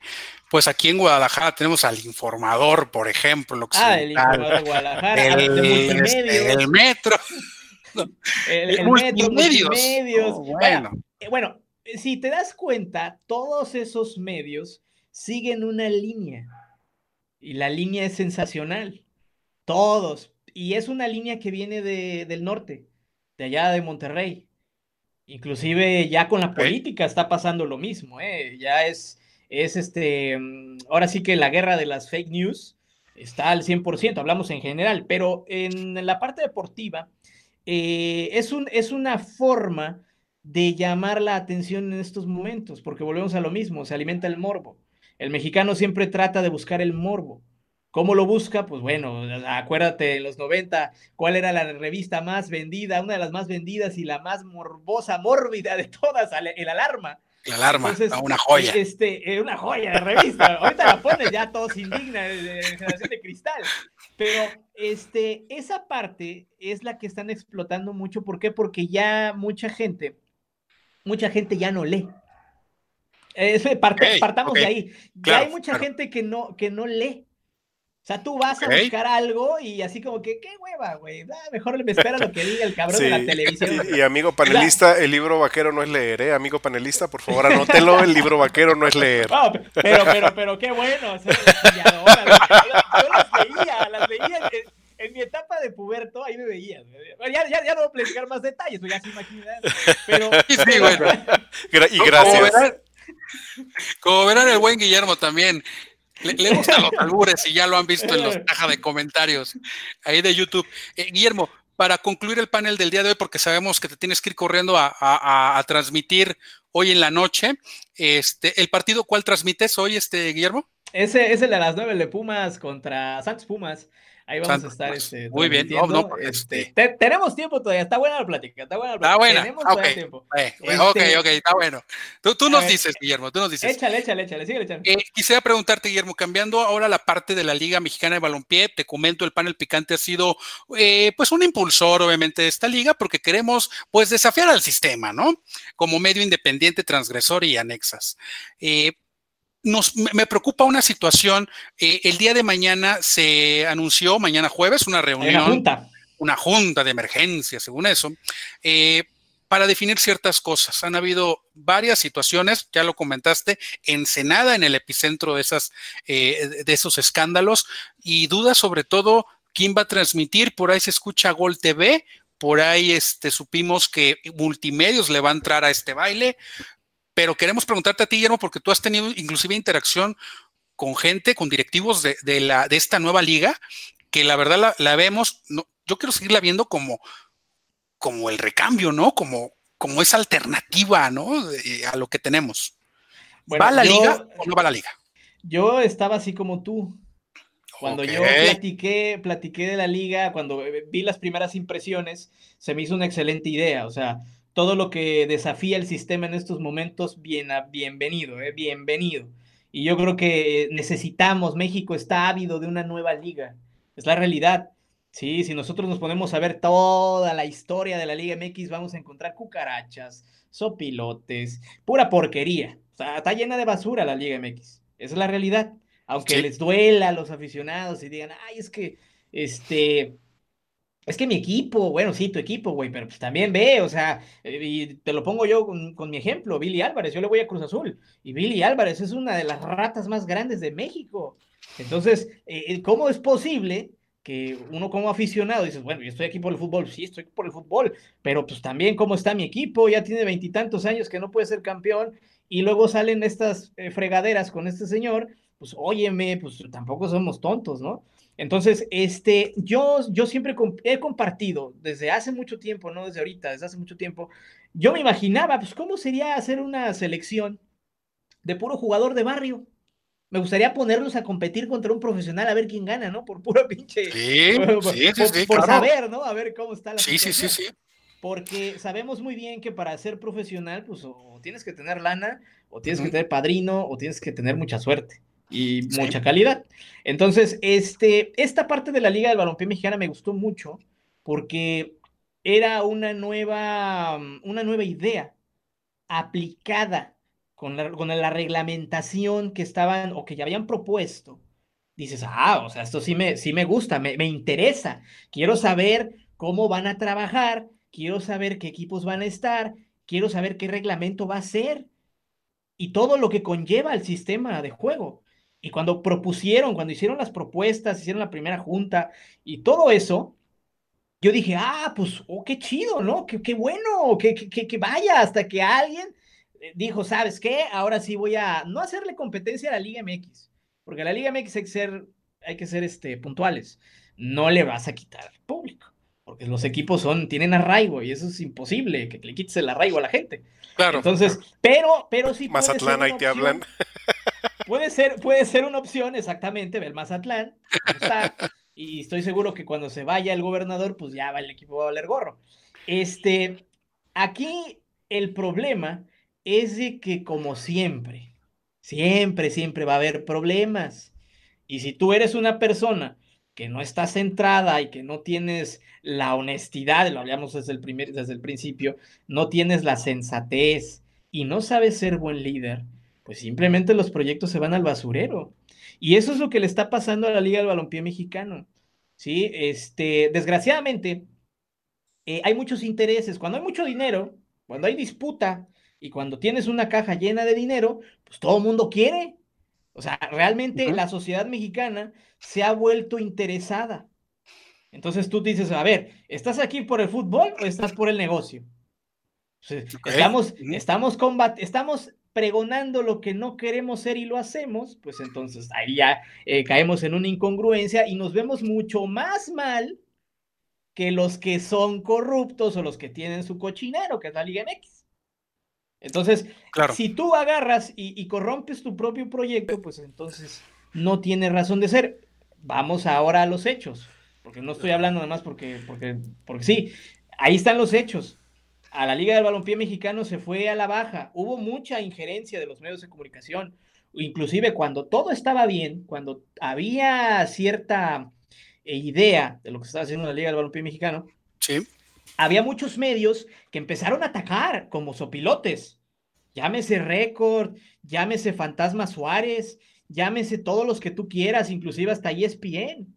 B: pues aquí en Guadalajara tenemos al informador, por ejemplo.
A: Ah, el informador de Guadalajara,
B: el, este, el metro. [LAUGHS]
A: el, el, metro, multimedios. Oh, bueno. Eh, bueno, si te das cuenta, todos esos medios siguen una línea. Y la línea es sensacional. Todos. Y es una línea que viene de, del norte de allá de Monterrey. Inclusive ya con la política está pasando lo mismo, ¿eh? Ya es, es este, mm, ahora sí que la guerra de las fake news está al 100%, hablamos en general, pero en la parte deportiva eh, es, un, es una forma de llamar la atención en estos momentos, porque volvemos a lo mismo, se alimenta el morbo. El mexicano siempre trata de buscar el morbo. ¿Cómo lo busca? Pues bueno, acuérdate, en los 90, ¿cuál era la revista más vendida? Una de las más vendidas y la más morbosa, mórbida de todas, el Alarma.
B: La alarma, una joya.
A: Este, una joya de revista. Ahorita la pones ya todos indigna de, de generación de cristal. Pero este, esa parte es la que están explotando mucho. ¿Por qué? Porque ya mucha gente, mucha gente ya no lee. partamos de ahí. ya hay mucha gente que no, que no lee. O sea, tú vas a buscar algo y así como que, qué hueva, güey. mejor me espera lo que diga el cabrón de la televisión.
C: Y, amigo [LAUGHS] panelista, el libro vaquero no es leer, ¿eh? Amigo panelista, por favor, anótelo, el libro vaquero no es leer.
A: pero, pero, pero, qué bueno. yo, las veía, las veía en, mi etapa de puberto, ahí me veías. Ya, ya, ya no voy a platicar más detalles, ya se imaginan. Pero, [LAUGHS] sí, bueno.
C: y gracias.
B: como verán el buen Guillermo también le, gustan los [LAUGHS] albures y ya lo han visto en los cajas de comentarios ahí de YouTube. Eh, Guillermo, para concluir el panel del día de hoy, porque sabemos que te tienes que ir corriendo a, transmitir hoy en la noche, este, ¿el partido cuál transmites hoy, este, Guillermo?
A: Ese es el de las nueve de Pumas contra Santos Pumas. Ahí vamos a estar. Este,
B: Muy bien,
A: este, tenemos tiempo todavía, está buena la plática, está buena la
B: plática. Está buena. Tenemos okay. tiempo. Eh, ok, este, ok, está bueno. Tú, tú nos dices, Guillermo, tú nos dices.
A: Échale, échale, échale, sigue échale.
B: Eh, quisiera preguntarte, Guillermo, cambiando ahora la parte de la Liga Mexicana de Balompié, te comento, el panel picante ha sido, eh, pues, un impulsor, obviamente, de esta liga, porque queremos, pues, desafiar al sistema, ¿no? Como medio independiente, transgresor y anexas. Eh, me preocupa una situación. Eh, el día de mañana se anunció, mañana jueves, una reunión. Una junta. Una junta de emergencia, según eso, eh, para definir ciertas cosas. Han habido varias situaciones, ya lo comentaste, Ensenada en el epicentro de, esas, eh, de esos escándalos y dudas sobre todo quién va a transmitir. Por ahí se escucha Gol TV, por ahí este, supimos que Multimedios le va a entrar a este baile pero queremos preguntarte a ti, Guillermo, porque tú has tenido inclusive interacción con gente, con directivos de, la, de esta nueva liga, que la verdad la, vemos, no, yo quiero seguirla viendo como, como el recambio, ¿no? Como, como esa alternativa, ¿no? a lo que tenemos. ¿Va la liga o no va la liga?
A: Yo estaba así como tú. Cuando yo platiqué, platiqué de la liga, cuando vi las primeras impresiones, se me hizo una excelente idea. O sea, todo lo que desafía el sistema en estos momentos, bien, bienvenido, eh, bienvenido. Y yo creo que necesitamos, México está ávido de una nueva liga, es la realidad. Sí, si nosotros nos ponemos a ver toda la historia de la Liga MX, vamos a encontrar cucarachas, sopilotes, pura porquería. O sea, está llena de basura la Liga MX. Esa es la realidad. Aunque les duela a los aficionados y digan, ay, es que este, es que mi equipo, bueno, sí, tu equipo, güey, pero pues también ve, o sea, eh, y te lo pongo yo con, mi ejemplo, Billy Álvarez, yo le voy a Cruz Azul, y Billy Álvarez es una de las ratas más grandes de México. Entonces, eh, eh, ¿cómo es posible que uno como aficionado dices, bueno, yo estoy aquí por el fútbol, sí, estoy por el fútbol, pero pues también cómo está mi equipo, ya tiene veintitantos años que no puede ser campeón, y luego salen estas fregaderas con este señor, pues óyeme, pues tampoco somos tontos, ¿no? Entonces, este, yo, yo siempre he compartido desde hace mucho tiempo, no desde ahorita, desde hace mucho tiempo, yo me imaginaba, pues, cómo sería hacer una selección de puro jugador de barrio. Me gustaría ponerlos a competir contra un profesional a ver quién gana, ¿no? Por puro pinche.
B: Sí, [LAUGHS]
A: por,
B: sí, sí,
A: por, saber, ¿no? A ver cómo está la
B: sí, situación. Sí, sí, sí.
A: Porque sabemos muy bien que para ser profesional, pues o tienes que tener lana, o tienes que tener padrino, o tienes que tener mucha suerte y mucha calidad. Entonces, este, esta parte de la Liga del Balompié Mexicana me gustó mucho porque era una nueva, una nueva idea aplicada con la, con la reglamentación que estaban o que ya habían propuesto. Dices, ah, o sea, esto sí me, sí me gusta, me, me interesa. Quiero saber cómo van a trabajar, quiero saber qué equipos van a estar, quiero saber qué reglamento va a ser y todo lo que conlleva el sistema de juego. Y cuando propusieron, cuando hicieron las propuestas, hicieron la primera junta y todo eso, yo dije, ah, pues, oh, qué chido, ¿no? Qué, qué bueno, que, que, que, vaya hasta que alguien eh, dijo, ¿sabes qué? Ahora sí voy a no hacerle competencia a la Liga MX, porque a la Liga MX hay que ser, hay que ser este, puntuales. No le vas a quitar al público, porque los equipos son, tienen arraigo y eso es imposible, que le quites el arraigo a la gente.
B: Claro.
A: Entonces, pero, pero sí.
C: Mazatlán, ahí te hablan.
A: Puede ser, puede ser una opción, exactamente, ver Mazatlán. y estoy seguro que cuando se vaya el gobernador, pues ya va el equipo va a valer gorro. Este, aquí el problema es de que como siempre, siempre, siempre va a haber problemas. Y si tú eres una persona que no está centrada y que no tienes la honestidad, lo hablamos desde el, primer, desde el principio, no tienes la sensatez y no sabes ser buen líder, pues simplemente los proyectos se van al basurero. Y eso es lo que le está pasando a la Liga del Balompié Mexicano. ¿sí? Este, desgraciadamente, eh, hay muchos intereses. Cuando hay mucho dinero, cuando hay disputa y cuando tienes una caja llena de dinero, pues todo el mundo quiere. O sea, realmente la sociedad mexicana se ha vuelto interesada. Entonces tú dices, a ver, ¿estás aquí por el fútbol o estás por el negocio? Estamos, estamos, combat estamos pregonando lo que no queremos ser y lo hacemos, pues entonces ahí ya eh, caemos en una incongruencia y nos vemos mucho más mal que los que son corruptos o los que tienen su cochinero, que es la Liga MX. Entonces, si tú agarras y, corrompes tu propio proyecto, pues entonces no tiene razón de ser. Vamos ahora a los hechos, porque no estoy hablando nada más porque, porque, porque sí, ahí están los hechos a la Liga del Balompié Mexicano se fue a la baja. Hubo mucha injerencia de los medios de comunicación. Inclusive cuando todo estaba bien, cuando había cierta eh, idea de lo que estaba haciendo la Liga del Balompié Mexicano,
B: sí.
A: había muchos medios que empezaron a atacar como sopilotes. Llámese Récord, llámese Fantasma Suárez, llámese todos los que tú quieras, inclusive hasta ESPN.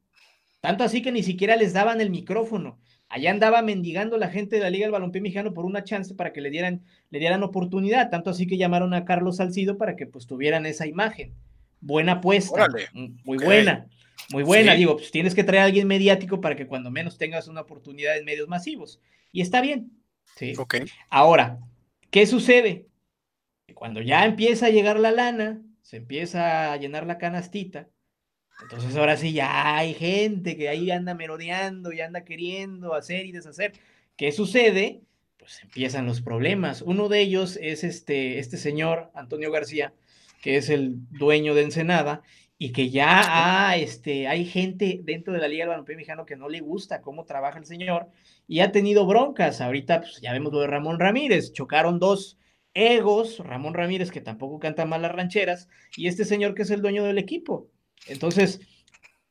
A: Tanto así que ni siquiera les daban el micrófono. Allá andaba mendigando la gente de la Liga del Balompié Mexicano por una chance para que le dieran, le dieran oportunidad, tanto así que llamaron a Carlos Salcido para que pues tuvieran esa imagen. Buena apuesta, muy buena, muy buena. Digo, pues tienes que traer a alguien mediático para que cuando menos tengas una oportunidad en medios masivos. Y está bien. Sí. Ahora, ¿qué sucede? Cuando ya empieza a llegar la lana, se empieza a llenar la canastita, entonces ahora sí ya hay gente que ahí anda merodeando y anda queriendo hacer y deshacer. ¿Qué sucede? Pues empiezan los problemas. Uno de ellos es este, este señor, Antonio García, que es el dueño de Ensenada, y que ya este, hay gente dentro de la Liga Balompié Mexicano que no le gusta cómo trabaja el señor y ha tenido broncas. Ahorita pues, ya vemos lo de Ramón Ramírez, chocaron dos egos, Ramón Ramírez que tampoco canta mal las rancheras, y este señor que es el dueño del equipo. Entonces,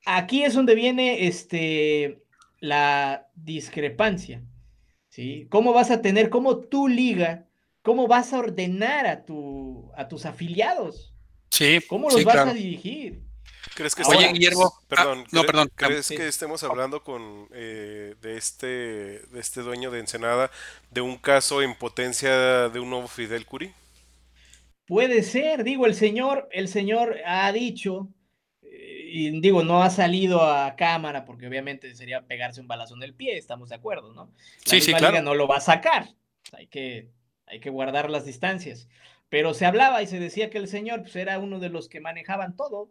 A: aquí es donde viene este, la discrepancia. ¿sí? ¿Cómo vas a tener, cómo tu liga, cómo vas a ordenar a, tu, a tus afiliados?
B: Sí.
A: ¿Cómo los vas a dirigir?
C: ¿Crees que
B: Oye, Guillermo, ah,
C: perdón,
B: no, perdón.
C: ¿Crees que estemos hablando con eh, de este de este dueño de Ensenada de un caso en potencia de un nuevo Fidel Curi?
A: Puede ser, digo, el señor, el señor ha dicho y digo, no ha salido a cámara porque obviamente sería pegarse un balazo en el pie, estamos de acuerdo, ¿no? La
B: sí, sí, claro.
A: no lo va a sacar, hay que, hay que guardar las distancias. Pero se hablaba y se decía que el señor pues, era uno de los que manejaban todo.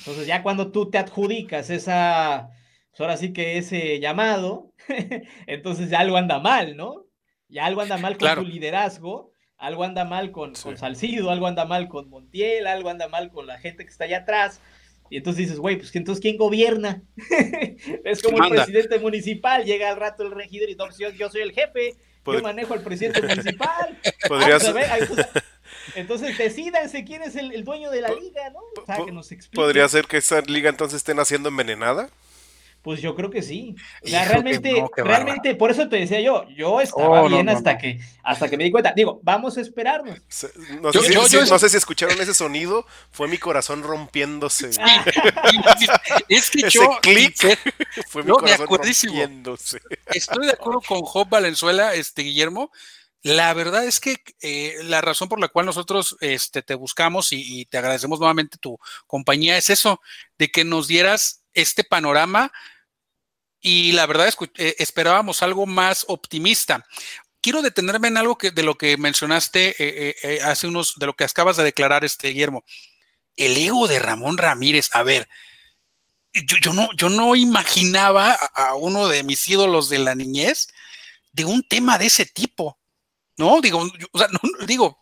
A: Entonces ya cuando tú te adjudicas esa, pues ahora sí que ese llamado, [LAUGHS] entonces ya algo anda mal, ¿no? Ya algo anda mal con tu liderazgo, algo anda mal con, con Salcido, algo anda mal con Montiel, algo anda mal con la gente que está allá atrás. Y entonces dices, güey, pues entonces ¿quién gobierna? [LAUGHS] es como el presidente municipal, llega al rato el regidor y entonces yo, soy el jefe, yo manejo al presidente [LAUGHS] municipal.
C: Podrías... [LAUGHS]
A: entonces decídanse quién es el, dueño de la liga, ¿no? O sea, que nos explique.
C: ¿Podría ser que esa liga entonces estén haciendo envenenada?
A: Pues yo creo que sí. O sea, realmente, realmente, por eso te decía yo, yo estaba oh, bien hasta que hasta que me di cuenta. Digo, vamos a esperarnos.
C: No sé, si, escucharon ese sonido, fue mi corazón rompiéndose. [LAUGHS] [LAUGHS]
B: es que yo, [LAUGHS]
C: fue mi corazón rompiéndose.
B: Estoy de acuerdo con Job Valenzuela, este Guillermo. La verdad es que eh, la razón por la cual nosotros este, te buscamos y, y te agradecemos nuevamente tu compañía es eso, de que nos dieras este panorama y la verdad es que eh, esperábamos algo más optimista. Quiero detenerme en algo que, de lo que mencionaste eh, eh, hace unos, de lo que acabas de declarar, este Guillermo. El ego de Ramón Ramírez. A ver, yo, no, yo no imaginaba a, uno de mis ídolos de la niñez de un tema de ese tipo. ¿No? Digo, o sea, no, digo,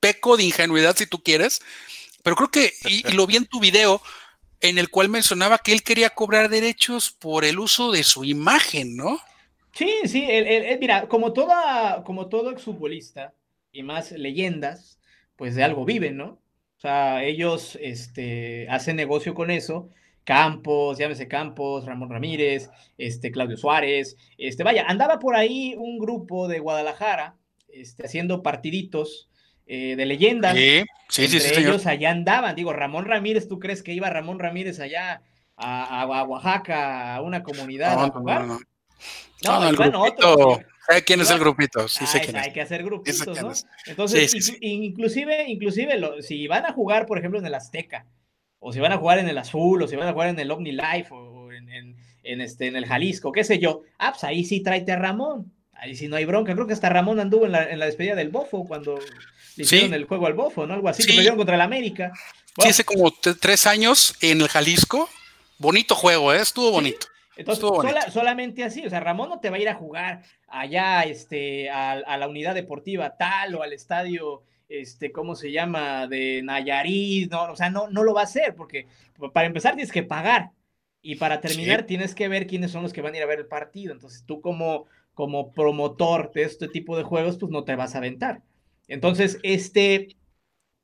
B: peco de ingenuidad si tú quieres, pero creo que, y lo vi en tu video, en el cual mencionaba que él quería cobrar derechos por el uso de su imagen, ¿no?
A: Sí, sí, él, mira, como, toda, como todo exfutbolista, y más leyendas, pues de algo viven, ¿no? O sea, ellos este, hacen negocio con eso. Campos, llámese Campos, Ramón Ramírez, este, Claudio Suárez, este, vaya, andaba por ahí un grupo de Guadalajara, este, haciendo partiditos eh, de leyendas.
B: Sí, sí, sí, sí,
A: ellos allá andaban. Digo, Ramón Ramírez, ¿tú crees que iba Ramón Ramírez allá a, a Oaxaca, a una comunidad
B: No,
A: a
B: no,
A: jugar?
B: no, no.
A: No,
B: el grupito.
A: otros.
B: ¿Sabe quién es el grupito? Sí,
A: Ah,
B: sé
A: es-
B: quién
A: hay que hacer grupitos, ¿no?
B: es.
A: Entonces,
B: Sí, sí,
A: inclu- inclusive, inclusive lo- si van a jugar, por ejemplo, en el Azteca, o si van a jugar en el Azul, o si van a jugar en el Omni Life, o en, en- en este, en el Jalisco, qué sé yo, ah, pues ahí sí tráete a Ramón. Ahí sí no hay bronca. Creo que hasta Ramón anduvo en la, en la despedida del Bofo cuando le
B: Sí.
A: hicieron el juego al Bofo, ¿no? Algo así, que
B: Sí.
A: perdieron contra el América.
B: Sí,
A: Bueno,
B: hace como tres años en el Jalisco. Bonito juego, ¿eh? Estuvo bonito.
A: Entonces,
B: Estuvo bonito.
A: sola- solamente así, o sea, Ramón no te va a ir a jugar allá este, a, a la unidad deportiva tal o al estadio, este, ¿cómo se llama? De Nayarit, no, o sea, no, no lo va a hacer, porque para empezar tienes que pagar y para terminar tienes que ver quiénes son los que van a ir a ver el partido. Entonces, tú como, como promotor de este tipo de juegos, pues no te vas a aventar. Entonces, este,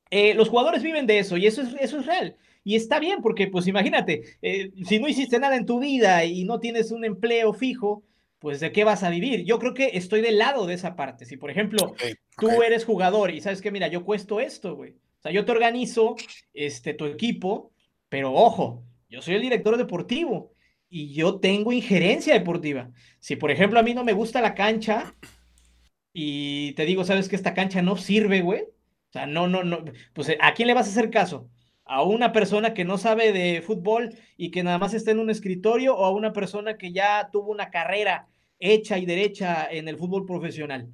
A: eh, los jugadores viven de eso y eso es, eso es real. Y está bien, porque pues imagínate, eh, si no hiciste nada en tu vida y no tienes un empleo fijo, pues de qué vas a vivir. Yo creo que estoy del lado de esa parte. Si por ejemplo tú eres jugador y sabes que, mira, yo cuesto esto, güey. O sea, yo te organizo este, tu equipo, pero ojo, yo soy el director deportivo y yo tengo injerencia deportiva. Si por ejemplo a mí no me gusta la cancha y te digo, sabes que esta cancha no sirve, güey. O sea, no, no, no. Pues ¿a quién le vas a hacer caso? ¿A una persona que no sabe de fútbol y que nada más está en un escritorio o a una persona que ya tuvo una carrera hecha y derecha en el fútbol profesional?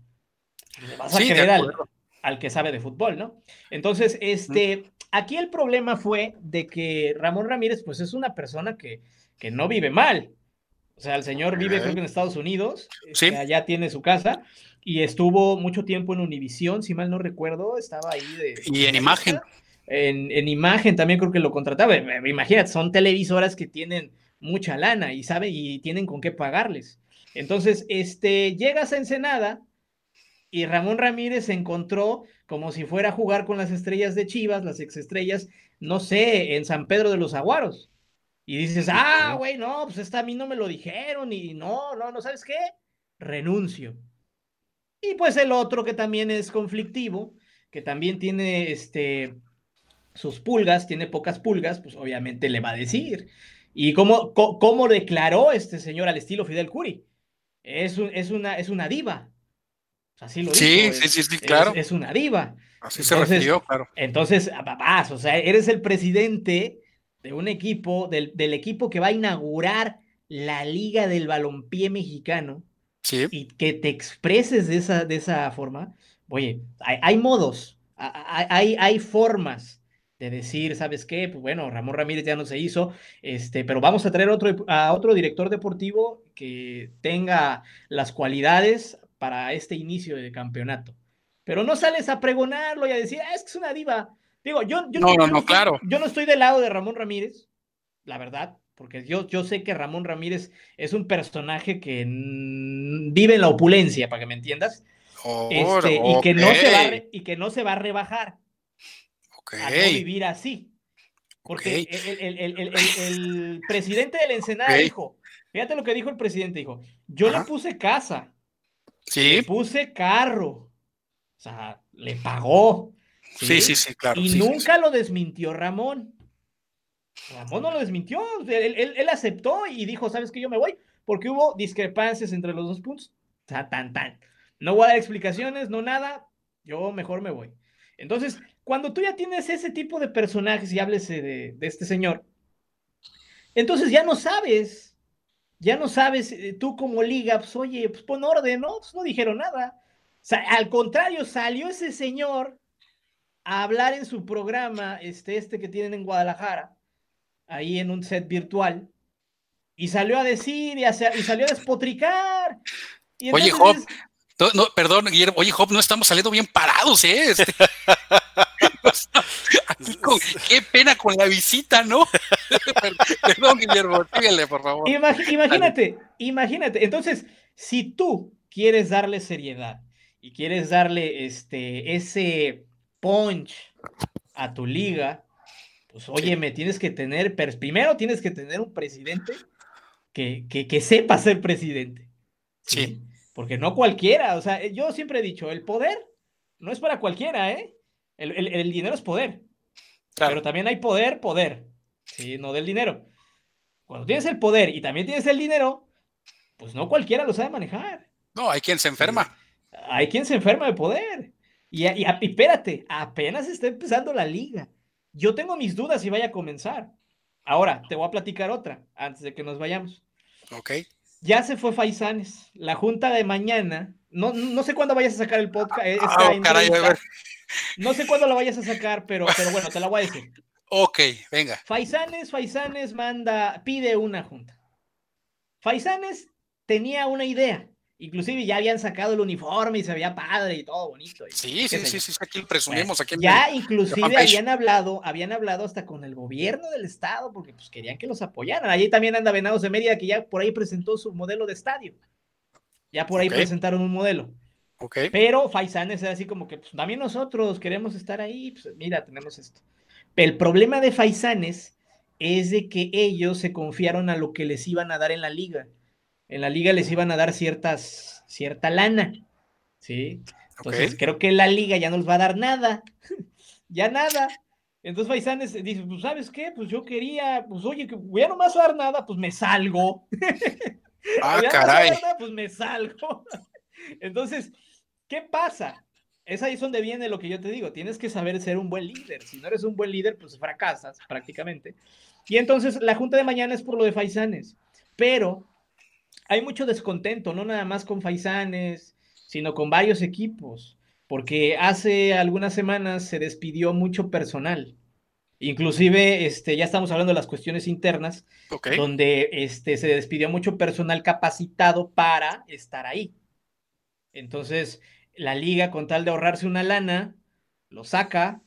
A: Le vas a
B: Sí,
A: creer al, al que sabe de fútbol, ¿no? Entonces, este, aquí el problema fue de que Ramón Ramírez, pues es una persona que, que no vive mal. O sea, el señor vive, creo que en Estados Unidos,
B: Sí.
A: este, allá tiene su casa y estuvo mucho tiempo en Univisión, si mal no recuerdo, estaba ahí de...
B: Y en imagen.
A: En, en imagen también creo que lo contrataba. Imagínate, son televisoras que tienen mucha lana y sabe y tienen con qué pagarles. Entonces, este, llegas a Ensenada y Ramón Ramírez se encontró como si fuera a jugar con las estrellas de Chivas, las exestrellas, no sé, en San Pedro de los Aguaros. Y dices, ah, güey, no, pues esta a mí no me lo dijeron y no, no, no, ¿sabes qué? Renuncio. Y pues el otro que también es conflictivo, que también tiene este sus pulgas, tiene pocas pulgas, pues obviamente le va a decir. ¿Y cómo, cómo declaró este señor al estilo Fidel Curi? Es, un- es, una, es una diva. Así lo
B: Sí,
A: dijo.
B: sí,
A: es-
B: sí, sí,
A: es-
B: claro.
A: Es, una diva.
B: Así se
A: Entonces,
B: refirió, claro.
A: Entonces, papás, o sea, eres el presidente de un equipo, del, del equipo que va a inaugurar la Liga del Balompié Mexicano
B: Sí.
A: y que te expreses de esa, de esa forma, oye, hay, hay modos, hay, hay formas de decir, ¿sabes qué? Pues bueno, Ramón Ramírez ya no se hizo, este, pero vamos a traer otro, a otro director deportivo que tenga las cualidades para este inicio de campeonato. Pero no sales a pregonarlo y a decir, ah, es que es una diva. Digo, yo, yo
B: No, no, claro.
A: Yo no estoy del lado de Ramón Ramírez, la verdad, porque yo, yo sé que Ramón Ramírez es un personaje que vive en la opulencia, para que me entiendas, este, y, que no se va re- y que no se va a rebajar
B: Ok,
A: a no vivir así. Porque
B: Ok.
A: el, el- el- el- presidente del Ensenada dijo, fíjate lo que dijo el presidente, dijo, yo
B: Ajá.
A: le puse casa,
B: Sí,
A: le puse carro, o sea, le pagó.
B: sí, sí, sí, claro.
A: y
B: sí,
A: nunca lo desmintió Ramón. Ramón no lo desmintió, él, aceptó y dijo, ¿sabes qué? Yo me voy, porque hubo discrepancias entre los dos puntos. Sea, tan, tan. No voy a dar explicaciones, no nada, yo mejor me voy. Entonces, cuando tú ya tienes ese tipo de personajes y hables de, de este señor, entonces ya no sabes, ya no sabes, eh, tú como liga, pues oye, pues pon orden, ¿no? Pues no dijeron nada. O sea, al contrario, salió ese señor a hablar en su programa, este, este que tienen en Guadalajara, ahí en un set virtual, y salió a decir y, salió a despotricar. Y
B: Oye, Job, No, no, perdón, Guillermo. Oye, Job, no estamos saliendo bien parados, ¿eh? Este- [LAUGHS] Aquí con- qué pena con la visita, ¿no? [LAUGHS] perdón, Guillermo, síguele, por favor.
A: Imag- imagínate, imagínate. Entonces, si tú quieres darle seriedad y quieres darle este, ese punch a tu liga, pues oye, me tienes que tener, primero tienes que tener un presidente que, que, sepa ser presidente.
B: ¿sí?
A: Porque no cualquiera, o sea, yo siempre he dicho, el poder no es para cualquiera, ¿eh? El, dinero es poder. Pero también hay poder, poder, ¿sí? No del dinero. Cuando tienes el poder y también tienes el dinero, pues no cualquiera lo sabe manejar.
B: No, hay quien se enferma.
A: Hay quien se enferma de poder. Y, y, espérate, apenas está empezando la liga. Yo tengo mis dudas si vaya a comenzar. Ahora, te voy a platicar otra antes de que nos vayamos.
B: Ok.
A: Ya se fue Faisanes. La junta de mañana, no, no sé cuándo vayas a sacar el podcast.
B: Ah, caray, a ver.
A: No sé cuándo lo vayas a sacar, pero, pero bueno, te la voy a decir.
B: Ok, venga.
A: Faisanes, Faisanes manda, pide una junta. Faisanes tenía una idea. Inclusive ya habían sacado el uniforme y se veía padre y todo bonito.
B: sí, sí, sí, sí, aquí lo presumimos. Aquí
A: ya inclusive habían hablado, habían hablado hasta con el gobierno del estado porque pues querían que los apoyaran. Allí también anda Venados de Mérida que ya por ahí presentó su modelo de estadio. Ya por ahí presentaron un modelo.
B: Okay.
A: Pero Faisanes es así como que, pues también nosotros queremos estar ahí, pues mira, tenemos esto. El problema de Faisanes es de que ellos se confiaron a lo que les iban a dar en la liga en la liga les iban a dar ciertas, cierta lana, ¿sí? Entonces creo que la liga ya no les va a dar nada, [LAUGHS] ya nada. Entonces Faisanes dice, pues ¿sabes qué? Pues yo quería, pues oye, que voy a no más dar nada, pues me salgo. [LAUGHS]
B: Ah, caray.
A: pues me salgo. [LAUGHS] Entonces, ¿qué pasa? Es ahí donde viene lo que yo te digo, tienes que saber ser un buen líder. Si no eres un buen líder, pues fracasas prácticamente. Y entonces la junta de mañana es por lo de Faisanes, pero hay mucho descontento, no nada más con Faisanes, sino con varios equipos, porque hace algunas semanas se despidió mucho personal. Inclusive, este, ya estamos hablando de las cuestiones internas, donde este, se despidió mucho personal capacitado para estar ahí. Entonces, la liga, con tal de ahorrarse una lana, lo saca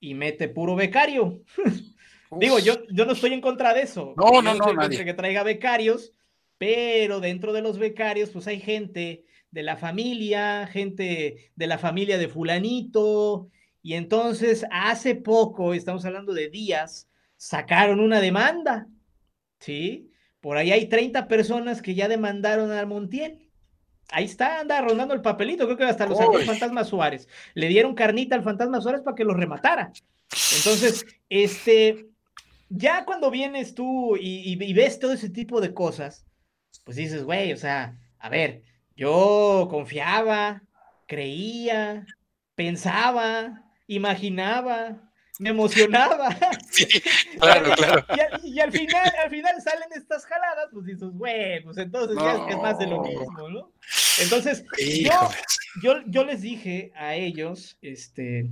A: y mete puro becario. [LAUGHS] Digo, yo, yo no estoy en contra de eso.
B: No, no, no, nadie.
A: que traiga becarios, pero dentro de los becarios, pues hay gente de la familia, gente de la familia de fulanito, y entonces hace poco, estamos hablando de días, sacaron una demanda, ¿sí? Por ahí hay 30 personas que ya demandaron al Montiel. Ahí está, anda rondando el papelito, creo que hasta los sacó el Fantasma Suárez. Le dieron carnita al Fantasma Suárez para que lo rematara. Entonces, este, ya cuando vienes tú y ves todo ese tipo de cosas, pues dices, güey, o sea, a ver, yo confiaba, creía, pensaba, imaginaba, me emocionaba. [LAUGHS]
B: Sí, [LAUGHS] claro, claro.
A: Y, al final, al final salen estas jaladas, pues dices, güey, pues entonces ya es más de lo mismo, ¿no? Entonces, yo, yo, les dije a ellos, este,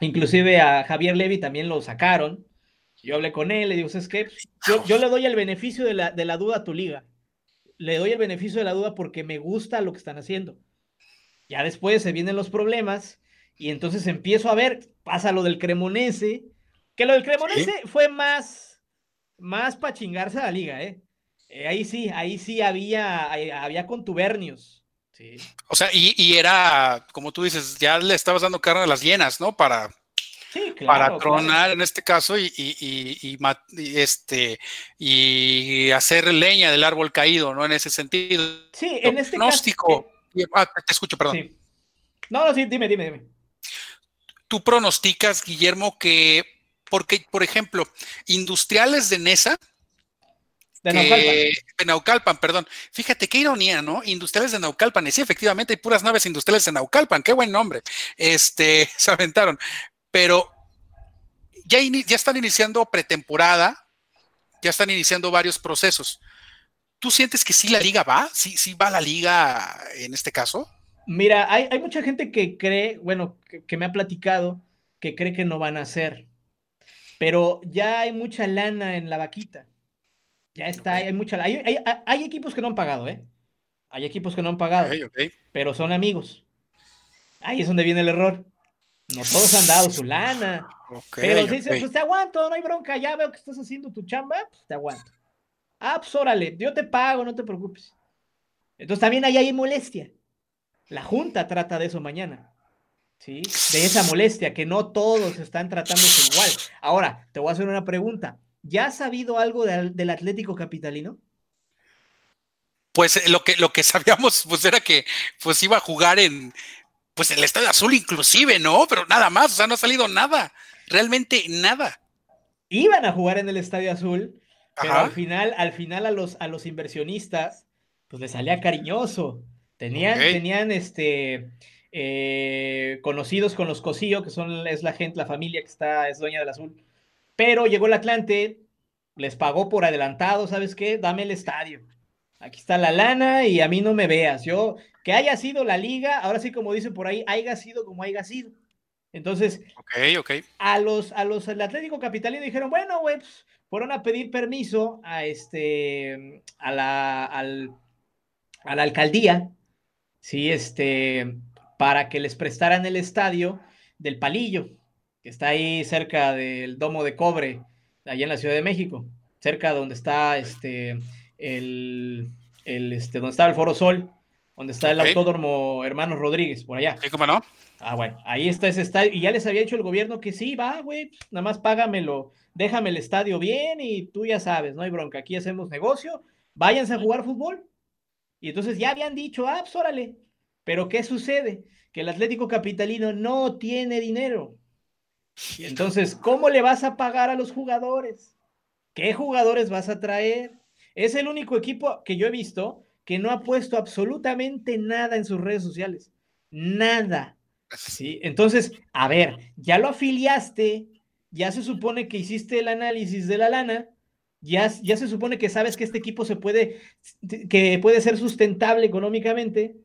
A: inclusive a Javier Levy también lo sacaron. Yo hablé con él, le digo, es que yo, yo le doy el beneficio de la, de la duda a tu liga le doy el beneficio de la duda porque me gusta lo que están haciendo. Ya después se vienen los problemas y entonces empiezo a ver, pasa lo del Cremonese, que lo del Cremonese fue más, más para chingarse a la liga, ¿eh? ¿eh? ahí sí, ahí sí había, había contubernios. Sí.
B: O sea, y, y, era, como tú dices, ya le estabas dando carne a las llenas, ¿no? Para, para tronar en este caso y, y, este, y hacer leña del árbol caído, ¿no? En ese sentido.
A: Sí, en este pronóstico.
B: caso. Ah, te escucho, perdón.
A: No, no, sí, dime, dime, dime.
B: Tú pronosticas, Guillermo, que, porque, por ejemplo, industriales de Nesa,
A: de Naucalpan.
B: de Naucalpan, perdón. Fíjate qué ironía, ¿no? Industriales de Naucalpan. Y sí, efectivamente hay puras naves industriales de Naucalpan. Qué buen nombre. Este, [LAUGHS] se aventaron pero ya, ya están iniciando pretemporada, ya están iniciando varios procesos. ¿Tú sientes que sí la liga va? ¿Sí, sí va la liga en este caso?
A: Mira, hay, mucha gente que cree, bueno, que, me ha platicado, que cree que no van a hacer. Pero ya hay mucha lana en la vaquita. Ya está, hay mucha hay, hay, hay, equipos que no han pagado, ¿eh? Hay equipos que no han pagado, pero son amigos. Ahí es donde viene el error. No todos han dado su lana. pero si dices, pues te aguanto, no hay bronca, ya veo que estás haciendo tu chamba, pues te aguanto. Ah, pues órale, yo te pago, no te preocupes. Entonces también ahí hay molestia. La Junta trata de eso mañana. ¿Sí? De esa molestia, que no todos están tratándose igual. Ahora, te voy a hacer una pregunta. ¿Ya has sabido algo del Atlético Capitalino?
B: Pues eh, lo que, lo que sabíamos pues era que pues iba a jugar en pues el Estadio Azul inclusive, ¿no? Pero nada más, o sea, no ha salido nada, realmente nada.
A: Iban a jugar en el Estadio Azul, pero al final, al final a los, a los inversionistas, pues les salía cariñoso. Tenían, tenían este eh, conocidos con los Cosillo, que son, es la gente, la familia que está, es dueña del azul. Pero llegó el Atlante, les pagó por adelantado, ¿sabes qué? Dame el estadio aquí está la lana y a mí no me veas. Yo, que haya sido la liga, ahora sí como dice por ahí, haya sido como haya sido. Entonces,
B: okay, okay.
A: a los, a los, el Atlético Capitalino dijeron, bueno, güey, pues, fueron a pedir permiso a este, a la, al, a la alcaldía, sí, este, para que les prestaran el estadio del Palillo, que está ahí cerca del Domo de Cobre, allá en la Ciudad de México, cerca donde está este, el, el, este, donde estaba el Foro Sol, donde está el Autódromo Hermanos Rodríguez, por allá.
B: Cómo no.
A: Ah, bueno, ahí está ese estadio. Y ya les había dicho el gobierno que sí, va, güey, pues, nada más págamelo, déjame el estadio bien y tú ya sabes, no hay bronca, aquí hacemos negocio, váyanse a jugar fútbol. Y entonces ya habían dicho, ah, pues órale. Pero ¿qué sucede? Que el Atlético Capitalino no tiene dinero. Entonces, ¿cómo le vas a pagar a los jugadores? ¿Qué jugadores vas a traer? Es el único equipo que yo he visto que no ha puesto absolutamente nada en sus redes sociales. Nada. ¿Sí? Entonces, a ver, ya lo afiliaste, ya se supone que hiciste el análisis de la lana, ya, ya se supone que sabes que este equipo se puede, que puede ser sustentable económicamente.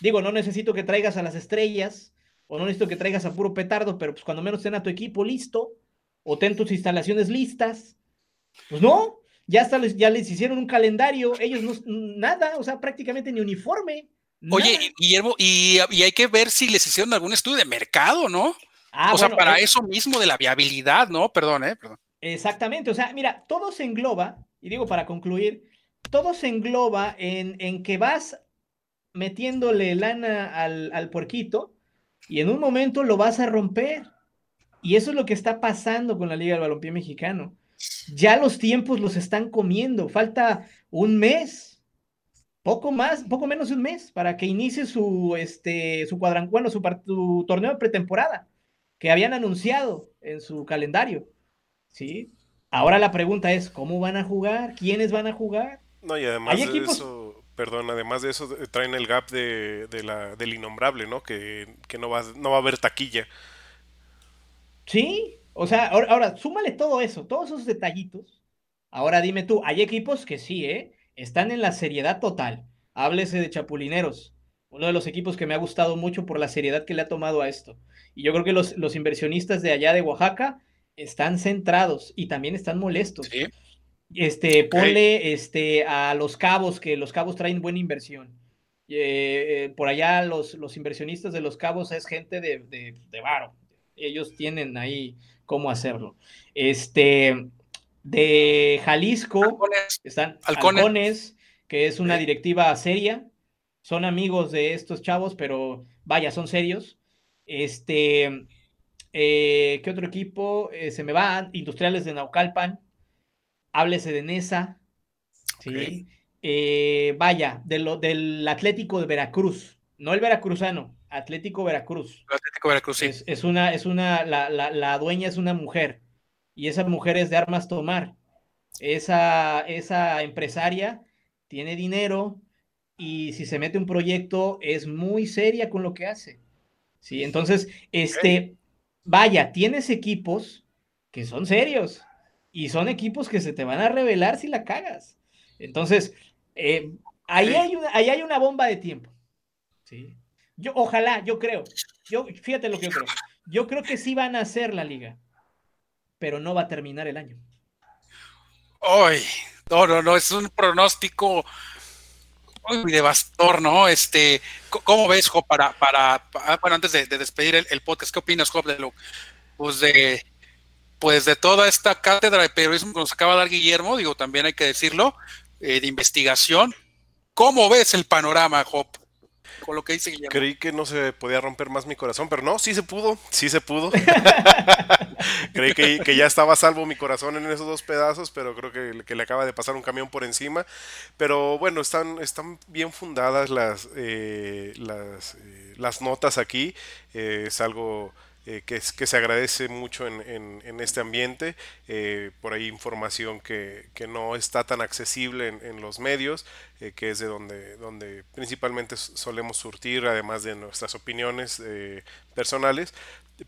A: Digo, no necesito que traigas a las estrellas, o no necesito que traigas a puro petardo, pero pues cuando menos ten a tu equipo listo, o ten tus instalaciones listas. Pues no, ya, hasta les, ya les hicieron un calendario, ellos no, nada, o sea, prácticamente ni uniforme.
B: Oye, Guillermo, y, y, hay que ver si les hicieron algún estudio de mercado, ¿no? Ah, o sea, para eh, eso mismo de la viabilidad, ¿no? Perdón, ¿eh? Perdón.
A: Exactamente, o sea, mira, todo se engloba, y digo para concluir, todo se engloba en, en que vas metiéndole lana al, al puerquito y en un momento lo vas a romper. Y eso es lo que está pasando con la Liga del Balompié Mexicano ya los tiempos los están comiendo. Falta un mes, poco más, poco menos de un mes para que inicie su, este, su cuadran, bueno, su, torneo de pretemporada que habían anunciado en su calendario. ¿Sí? Ahora la pregunta es, ¿cómo van a jugar? ¿Quiénes van a jugar?
C: No, y además de eso, perdón, además de eso traen el gap de, la, del innombrable, ¿no? Que, no, va, no va a haber taquilla.
A: Sí, o sea, ahora, súmale todo eso, todos esos detallitos. Ahora dime tú, hay equipos que sí, ¿eh? Están en la seriedad total. Háblese de Chapulineros, uno de los equipos que me ha gustado mucho por la seriedad que le ha tomado a esto. Y yo creo que los, los inversionistas de allá de Oaxaca están centrados y también están molestos. ¿Sí? Este, ponle este, a los cabos, que los cabos traen buena inversión. Eh, eh, por allá los, los inversionistas de los cabos es gente de, de, de varo. Ellos tienen ahí cómo hacerlo. Este, de Jalisco están Halcones, que es una directiva seria. Son amigos de estos chavos, pero vaya, son serios. Este, eh, ¿qué otro equipo? Eh, se me va, Industriales de Naucalpan. Háblese de Nesa. Sí. Eh, vaya, de lo, del Atlético de Veracruz, no el veracruzano, Atlético Veracruz.
B: Atlético Veracruz, sí.
A: Es, una, es una, la, la, dueña es una mujer y esa mujer es de armas tomar. Esa, esa empresaria tiene dinero y si se mete un proyecto es muy seria con lo que hace. Sí, entonces, este, vaya, tienes equipos que son serios y son equipos que se te van a revelar si la cagas. Entonces, eh, ahí, hay una, ahí hay una bomba de tiempo. Sí. Yo, ojalá, yo creo. Yo, fíjate lo que yo creo. Yo creo que sí van a hacer la liga, pero no va a terminar el año.
B: Ay, no, no, no, es un pronóstico muy devastador, ¿no? Este, ¿cómo ves, Jo, para, para, bueno, antes de, despedir el, podcast, ¿qué opinas, Jo, de lo, pues de, pues de toda esta cátedra de periodismo que nos acaba de dar Guillermo, digo, también hay que decirlo, eh, de investigación, ¿cómo ves el panorama, Job? Lo que dice Guillermo.
C: Creí que no se podía romper más mi corazón, pero no, sí se pudo, sí se pudo. [LAUGHS] Creí que, ya estaba salvo mi corazón en esos dos pedazos, pero creo que, le acaba de pasar un camión por encima. Pero bueno, están, están bien fundadas las, eh, las, eh, las, notas aquí. Eh, es algo eh, que, que, se agradece mucho en, este ambiente. Eh, por ahí información que, que, no está tan accesible en, los medios, eh, que es de donde, donde principalmente solemos surtir, además de nuestras opiniones personales.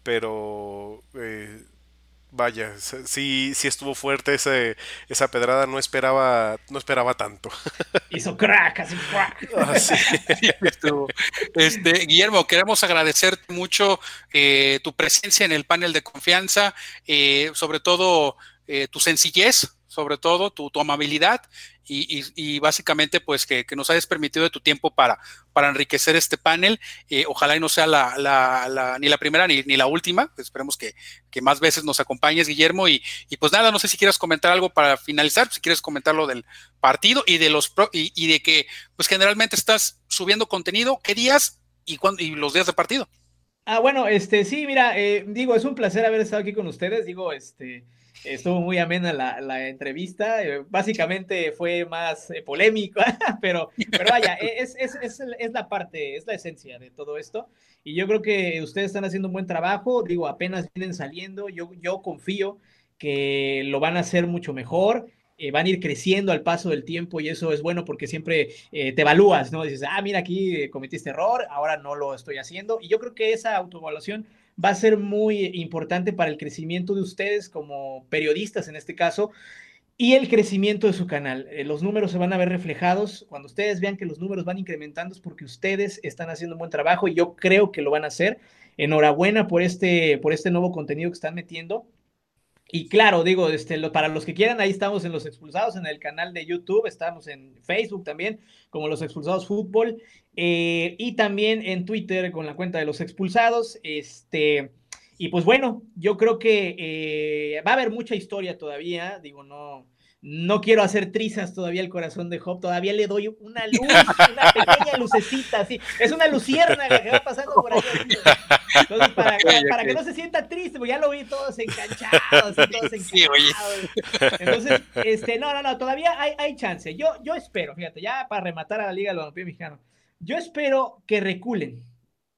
C: Pero vaya, sí, sí estuvo fuerte ese, esa pedrada, no esperaba, no esperaba tanto. [LAUGHS]
A: Hizo crack, así crack.
B: Ah, [LAUGHS] este, Guillermo, queremos agradecerte mucho eh, tu presencia en el panel de confianza, eh, sobre todo eh, tu sencillez, sobre todo tu, tu amabilidad y, básicamente pues que, nos hayas permitido de tu tiempo para, para enriquecer este panel. Eh, ojalá y no sea la, ni la primera ni, la última. Esperemos que, más veces nos acompañes, Guillermo. Y, pues nada, no sé si quieres comentar algo para finalizar, si quieres comentar lo del partido y de los y, de que pues generalmente estás subiendo contenido, ¿qué días y, cuándo, y los días de partido?
A: Ah, bueno, este sí, mira, eh, digo, es un placer haber estado aquí con ustedes. Digo, este Estuvo muy amena la, entrevista. Eh, básicamente fue más eh, polémico, [LAUGHS] pero, pero vaya, [LAUGHS] e, es, es, es, es, la parte, es la esencia de todo esto. Y yo creo que ustedes están haciendo un buen trabajo. Digo, apenas vienen saliendo. Yo, yo confío que lo van a hacer mucho mejor. Eh, van a ir creciendo al paso del tiempo y eso es bueno porque siempre te evalúas, ¿no? Dices, ah, mira, aquí cometiste error, ahora no lo estoy haciendo. Y yo creo que esa autoevaluación va a ser muy importante para el crecimiento de ustedes como periodistas en este caso y el crecimiento de su canal. Eh, los números se van a ver reflejados. Cuando ustedes vean que los números van incrementando es porque ustedes están haciendo un buen trabajo y yo creo que lo van a hacer. Enhorabuena por este, por este nuevo contenido que están metiendo. Y claro, digo, este, para los que quieran, ahí estamos en Los Expulsados, en el canal de YouTube, estamos en Facebook también, como Los Expulsados Fútbol, eh, y también en Twitter con la cuenta de Los Expulsados. Este, y pues bueno, yo creo que eh, va a haber mucha historia todavía, digo, no, no quiero hacer trizas todavía el corazón de Job, todavía le doy una luz, una pequeña lucecita, así. Es una luciérnaga que va pasando por ahí. Entonces, para, para que no se sienta triste, pues ya lo vi todos enganchados, todos enganchados. Entonces, este, no, no, no, todavía hay, hay chance. Yo, yo espero, fíjate, ya para rematar a la Liga del Balompié Mexicano, yo espero que reculen,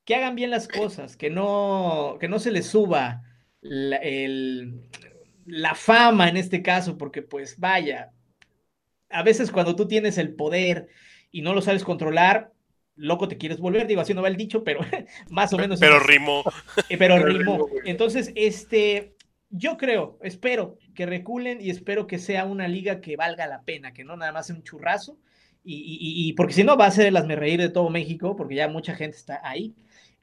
A: que hagan bien las cosas, que no, que no se les suba el, la fama en este caso, porque pues vaya, a veces cuando tú tienes el poder y no lo sabes controlar, loco te quieres volver, digo, así no va el dicho, pero [LAUGHS] más o menos.
C: Pero rimó.
A: Eh, pero rimó. Entonces, este, yo creo, espero que reculen y espero que sea una liga que valga la pena, que no nada más sea un churrazo, y, porque si no va a ser el hazme reír de todo México, porque ya mucha gente está ahí.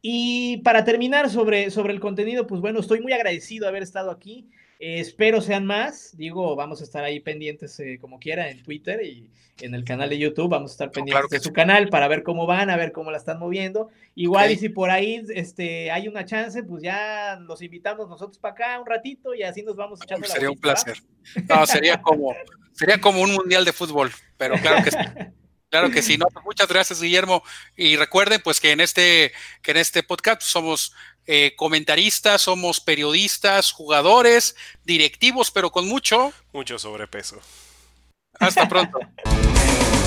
A: Y para terminar sobre, sobre el contenido, pues bueno, estoy muy agradecido de haber estado aquí. Eh, espero sean más. Digo, vamos a estar ahí pendientes eh, como quiera en Twitter y en el canal de YouTube. Vamos a estar pendientes de su canal para ver cómo van, a ver cómo la están moviendo. Igual, y si por ahí este, hay una chance, pues ya los invitamos nosotros para acá un ratito y así nos vamos echando
B: Sería un placer. No, sería como, sería como un mundial de fútbol, pero claro que sí. [LAUGHS] Claro que sí, no, pues muchas gracias Guillermo y recuerden pues que en este que en este podcast somos eh, comentaristas, somos periodistas, jugadores, directivos, pero con mucho
C: mucho sobrepeso.
B: Hasta pronto. [LAUGHS]